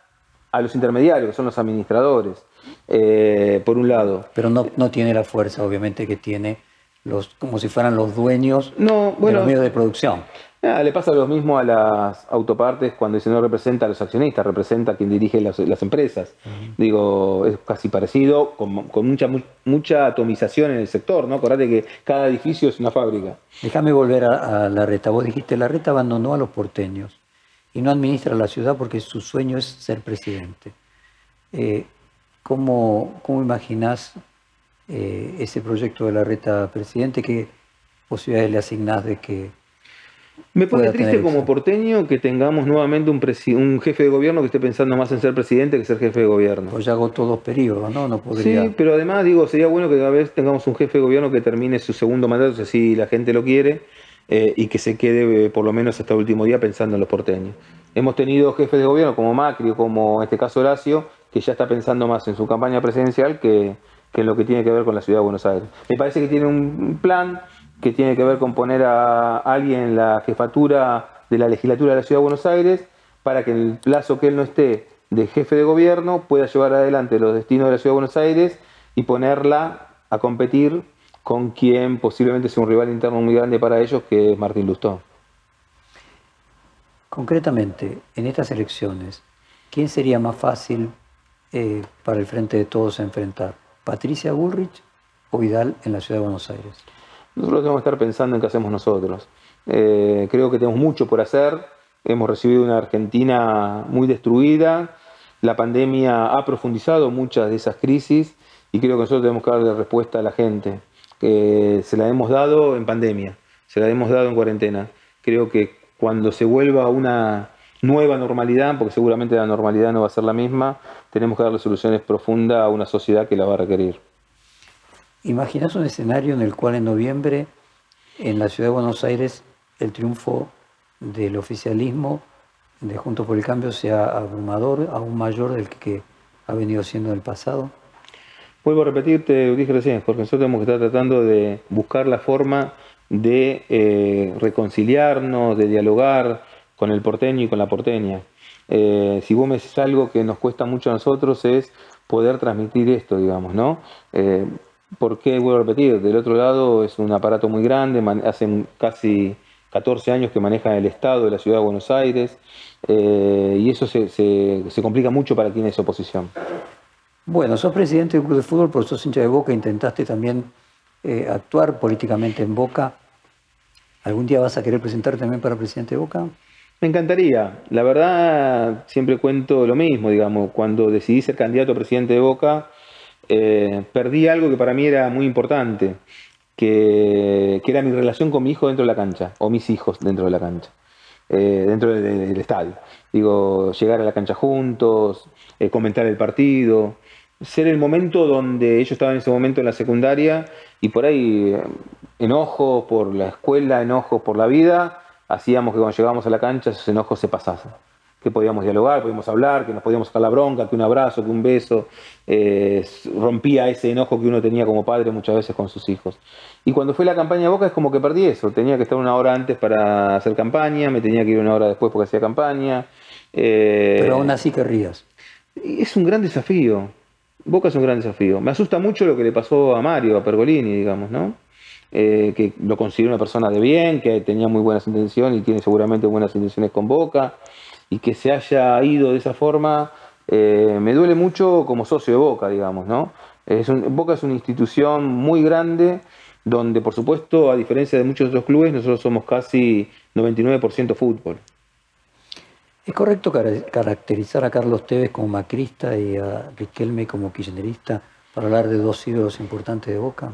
a los intermediarios, que son los administradores, eh, por un lado. Pero no, no tiene la fuerza, obviamente, que tiene los, como si fueran los dueños de los medios de producción. Ah, le pasa lo mismo a las autopartes cuando dice no representa a los accionistas, representa a quien dirige las, empresas. Digo, es casi parecido, con, mucha, mucha atomización en el sector, ¿no? Acordate que cada edificio es una fábrica. Déjame volver a, la reta. Vos dijiste, la reta abandonó a los porteños y no administra la ciudad porque su sueño es ser presidente. Eh, ¿cómo, ¿Cómo imaginás eh, ese proyecto de la reta presidente? ¿Qué posibilidades le asignás de que me pone triste como porteño que tengamos nuevamente un, un, jefe de gobierno que esté pensando más en ser presidente que ser jefe de gobierno. Pues ya agotó dos periodos, ¿no? no podría... Sí, pero además digo, sería bueno que cada vez tengamos un jefe de gobierno que termine su segundo mandato, si la gente lo quiere, eh, y que se quede eh, por lo menos hasta el último día pensando en los porteños. Hemos tenido jefes de gobierno como Macri o como en este caso Horacio, que ya está pensando más en su campaña presidencial que, que en lo que tiene que ver con la ciudad de Buenos Aires. Me parece que tiene un plan que tiene que ver con poner a alguien en la jefatura de la legislatura de la Ciudad de Buenos Aires para que en el plazo que él no esté de jefe de gobierno pueda llevar adelante los destinos de la Ciudad de Buenos Aires y ponerla a competir con quien posiblemente sea un rival interno muy grande para ellos, que es Martín Lustó. Concretamente, en estas elecciones, ¿quién sería más fácil eh, para el frente de todos enfrentar? ¿Patricia Bullrich o Vidal en la Ciudad de Buenos Aires? Nosotros tenemos que estar pensando en qué hacemos nosotros. Eh, creo que tenemos mucho por hacer. Hemos recibido una Argentina muy destruida. La pandemia ha profundizado muchas de esas crisis y creo que nosotros tenemos que darle respuesta a la gente. que se la hemos dado en pandemia, se la hemos dado en cuarentena. Creo que cuando se vuelva una nueva normalidad, porque seguramente la normalidad no va a ser la misma, tenemos que darle soluciones profundas a una sociedad que la va a requerir. ¿Imaginas un escenario en el cual en noviembre en la ciudad de Buenos Aires el triunfo del oficialismo de Juntos por el Cambio sea abrumador, aún mayor del que ha venido siendo en el pasado? Vuelvo a repetirte, dije recién, porque nosotros tenemos que estar tratando de buscar la forma de eh, reconciliarnos, de dialogar con el porteño y con la porteña. Eh, si vos me decís algo que nos cuesta mucho a nosotros es poder transmitir esto, digamos, ¿no? Eh, ¿Por qué vuelvo a repetir? Del otro lado es un aparato muy grande, hace casi 14 años que maneja el Estado de la Ciudad de Buenos Aires eh, y eso se, complica mucho para quien es oposición. Bueno, sos presidente del Club de Fútbol, pero sos hincha de Boca, intentaste también eh, actuar políticamente en Boca. ¿Algún día vas a querer presentarte también para presidente de Boca? Me encantaría. La verdad, siempre cuento lo mismo, digamos, cuando decidí ser candidato a presidente de Boca, eh, perdí algo que para mí era muy importante, que, era mi relación con mi hijo dentro de la cancha, o mis hijos dentro de la cancha, eh, dentro del estadio. Digo, llegar a la cancha juntos, eh, comentar el partido, ser el momento donde ellos estaban en ese momento en la secundaria y por ahí enojos por la escuela, enojos por la vida, hacíamos que cuando llegábamos a la cancha esos enojos se pasasen que podíamos dialogar, podíamos hablar, que nos podíamos sacar la bronca, que un abrazo, que un beso, eh, rompía ese enojo que uno tenía como padre muchas veces con sus hijos. Y cuando fue la campaña de Boca es como que perdí eso, tenía que estar una hora antes para hacer campaña, me tenía que ir una hora después porque hacía campaña. Eh, Pero aún así querrías. Es un gran desafío, Boca es un gran desafío. Me asusta mucho lo que le pasó a Mario, a Pergolini, digamos, ¿no? Eh, que lo considero una persona de bien, que tenía muy buenas intenciones y tiene seguramente buenas intenciones con Boca y que se haya ido de esa forma, eh, me duele mucho como socio de Boca, digamos, ¿no? Es Boca es una institución muy grande donde, por supuesto, a diferencia de muchos otros clubes, nosotros somos casi 99% fútbol. ¿Es correcto caracterizar a Carlos Tevez como macrista y a Riquelme como kirchnerista para hablar de dos ídolos importantes de Boca?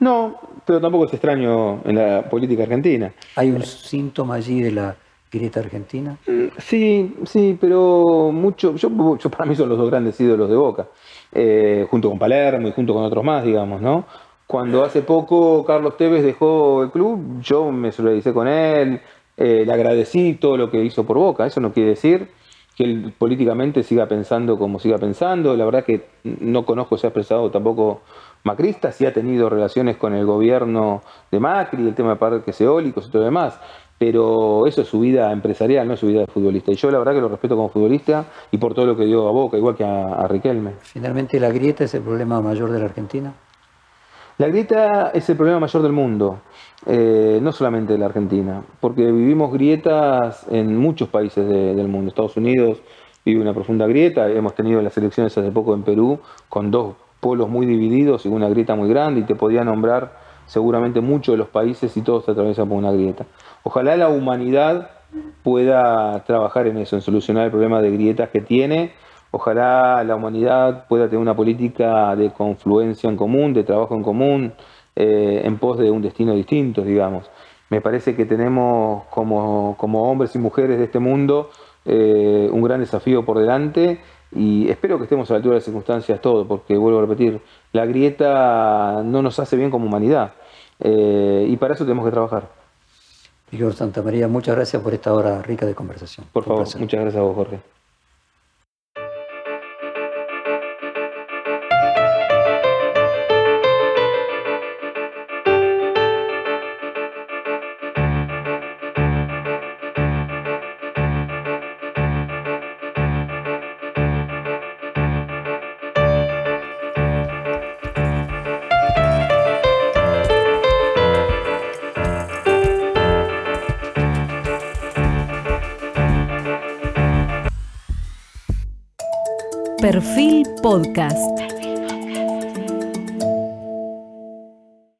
No, pero tampoco es extraño en la política argentina. ¿Hay un síntoma allí de la grieta argentina? Mm, sí, sí, pero mucho. Yo, para mí son los dos grandes ídolos de Boca, eh, junto con Palermo y junto con otros más, digamos, ¿no? Cuando hace poco Carlos Tevez dejó el club, yo me solidaricé con él, eh, le agradecí todo lo que hizo por Boca. Eso no quiere decir que él políticamente siga pensando como siga pensando. La verdad que no conozco, se ha expresado tampoco macrista, sí ha tenido relaciones con el gobierno de Macri, el tema de parques eólicos y todo lo demás, pero eso es su vida empresarial, no es su vida de futbolista. Y yo la verdad que lo respeto como futbolista y por todo lo que dio a Boca, igual que a, Riquelme. Finalmente, ¿la grieta es el problema mayor de la Argentina? La grieta es el problema mayor del mundo, eh, no solamente de la Argentina, porque vivimos grietas en muchos países del mundo. Estados Unidos vive una profunda grieta, hemos tenido las elecciones hace poco en Perú con dos polos muy divididos y una grieta muy grande y te podía nombrar seguramente muchos de los países y todos se atraviesan por una grieta. Ojalá la humanidad pueda trabajar en eso, en solucionar el problema de grietas que tiene. Ojalá la humanidad pueda tener una política de confluencia en común, de trabajo en común, eh, en pos de un destino distinto, digamos. Me parece que tenemos como, como hombres y mujeres de este mundo eh, un gran desafío por delante y espero que estemos a la altura de las circunstancias todo, porque vuelvo a repetir, la grieta no nos hace bien como humanidad eh, y para eso tenemos que trabajar. Víctor Santa María, muchas gracias por esta hora rica de conversación. Por favor, muchas gracias a vos, Jorge. Podcast.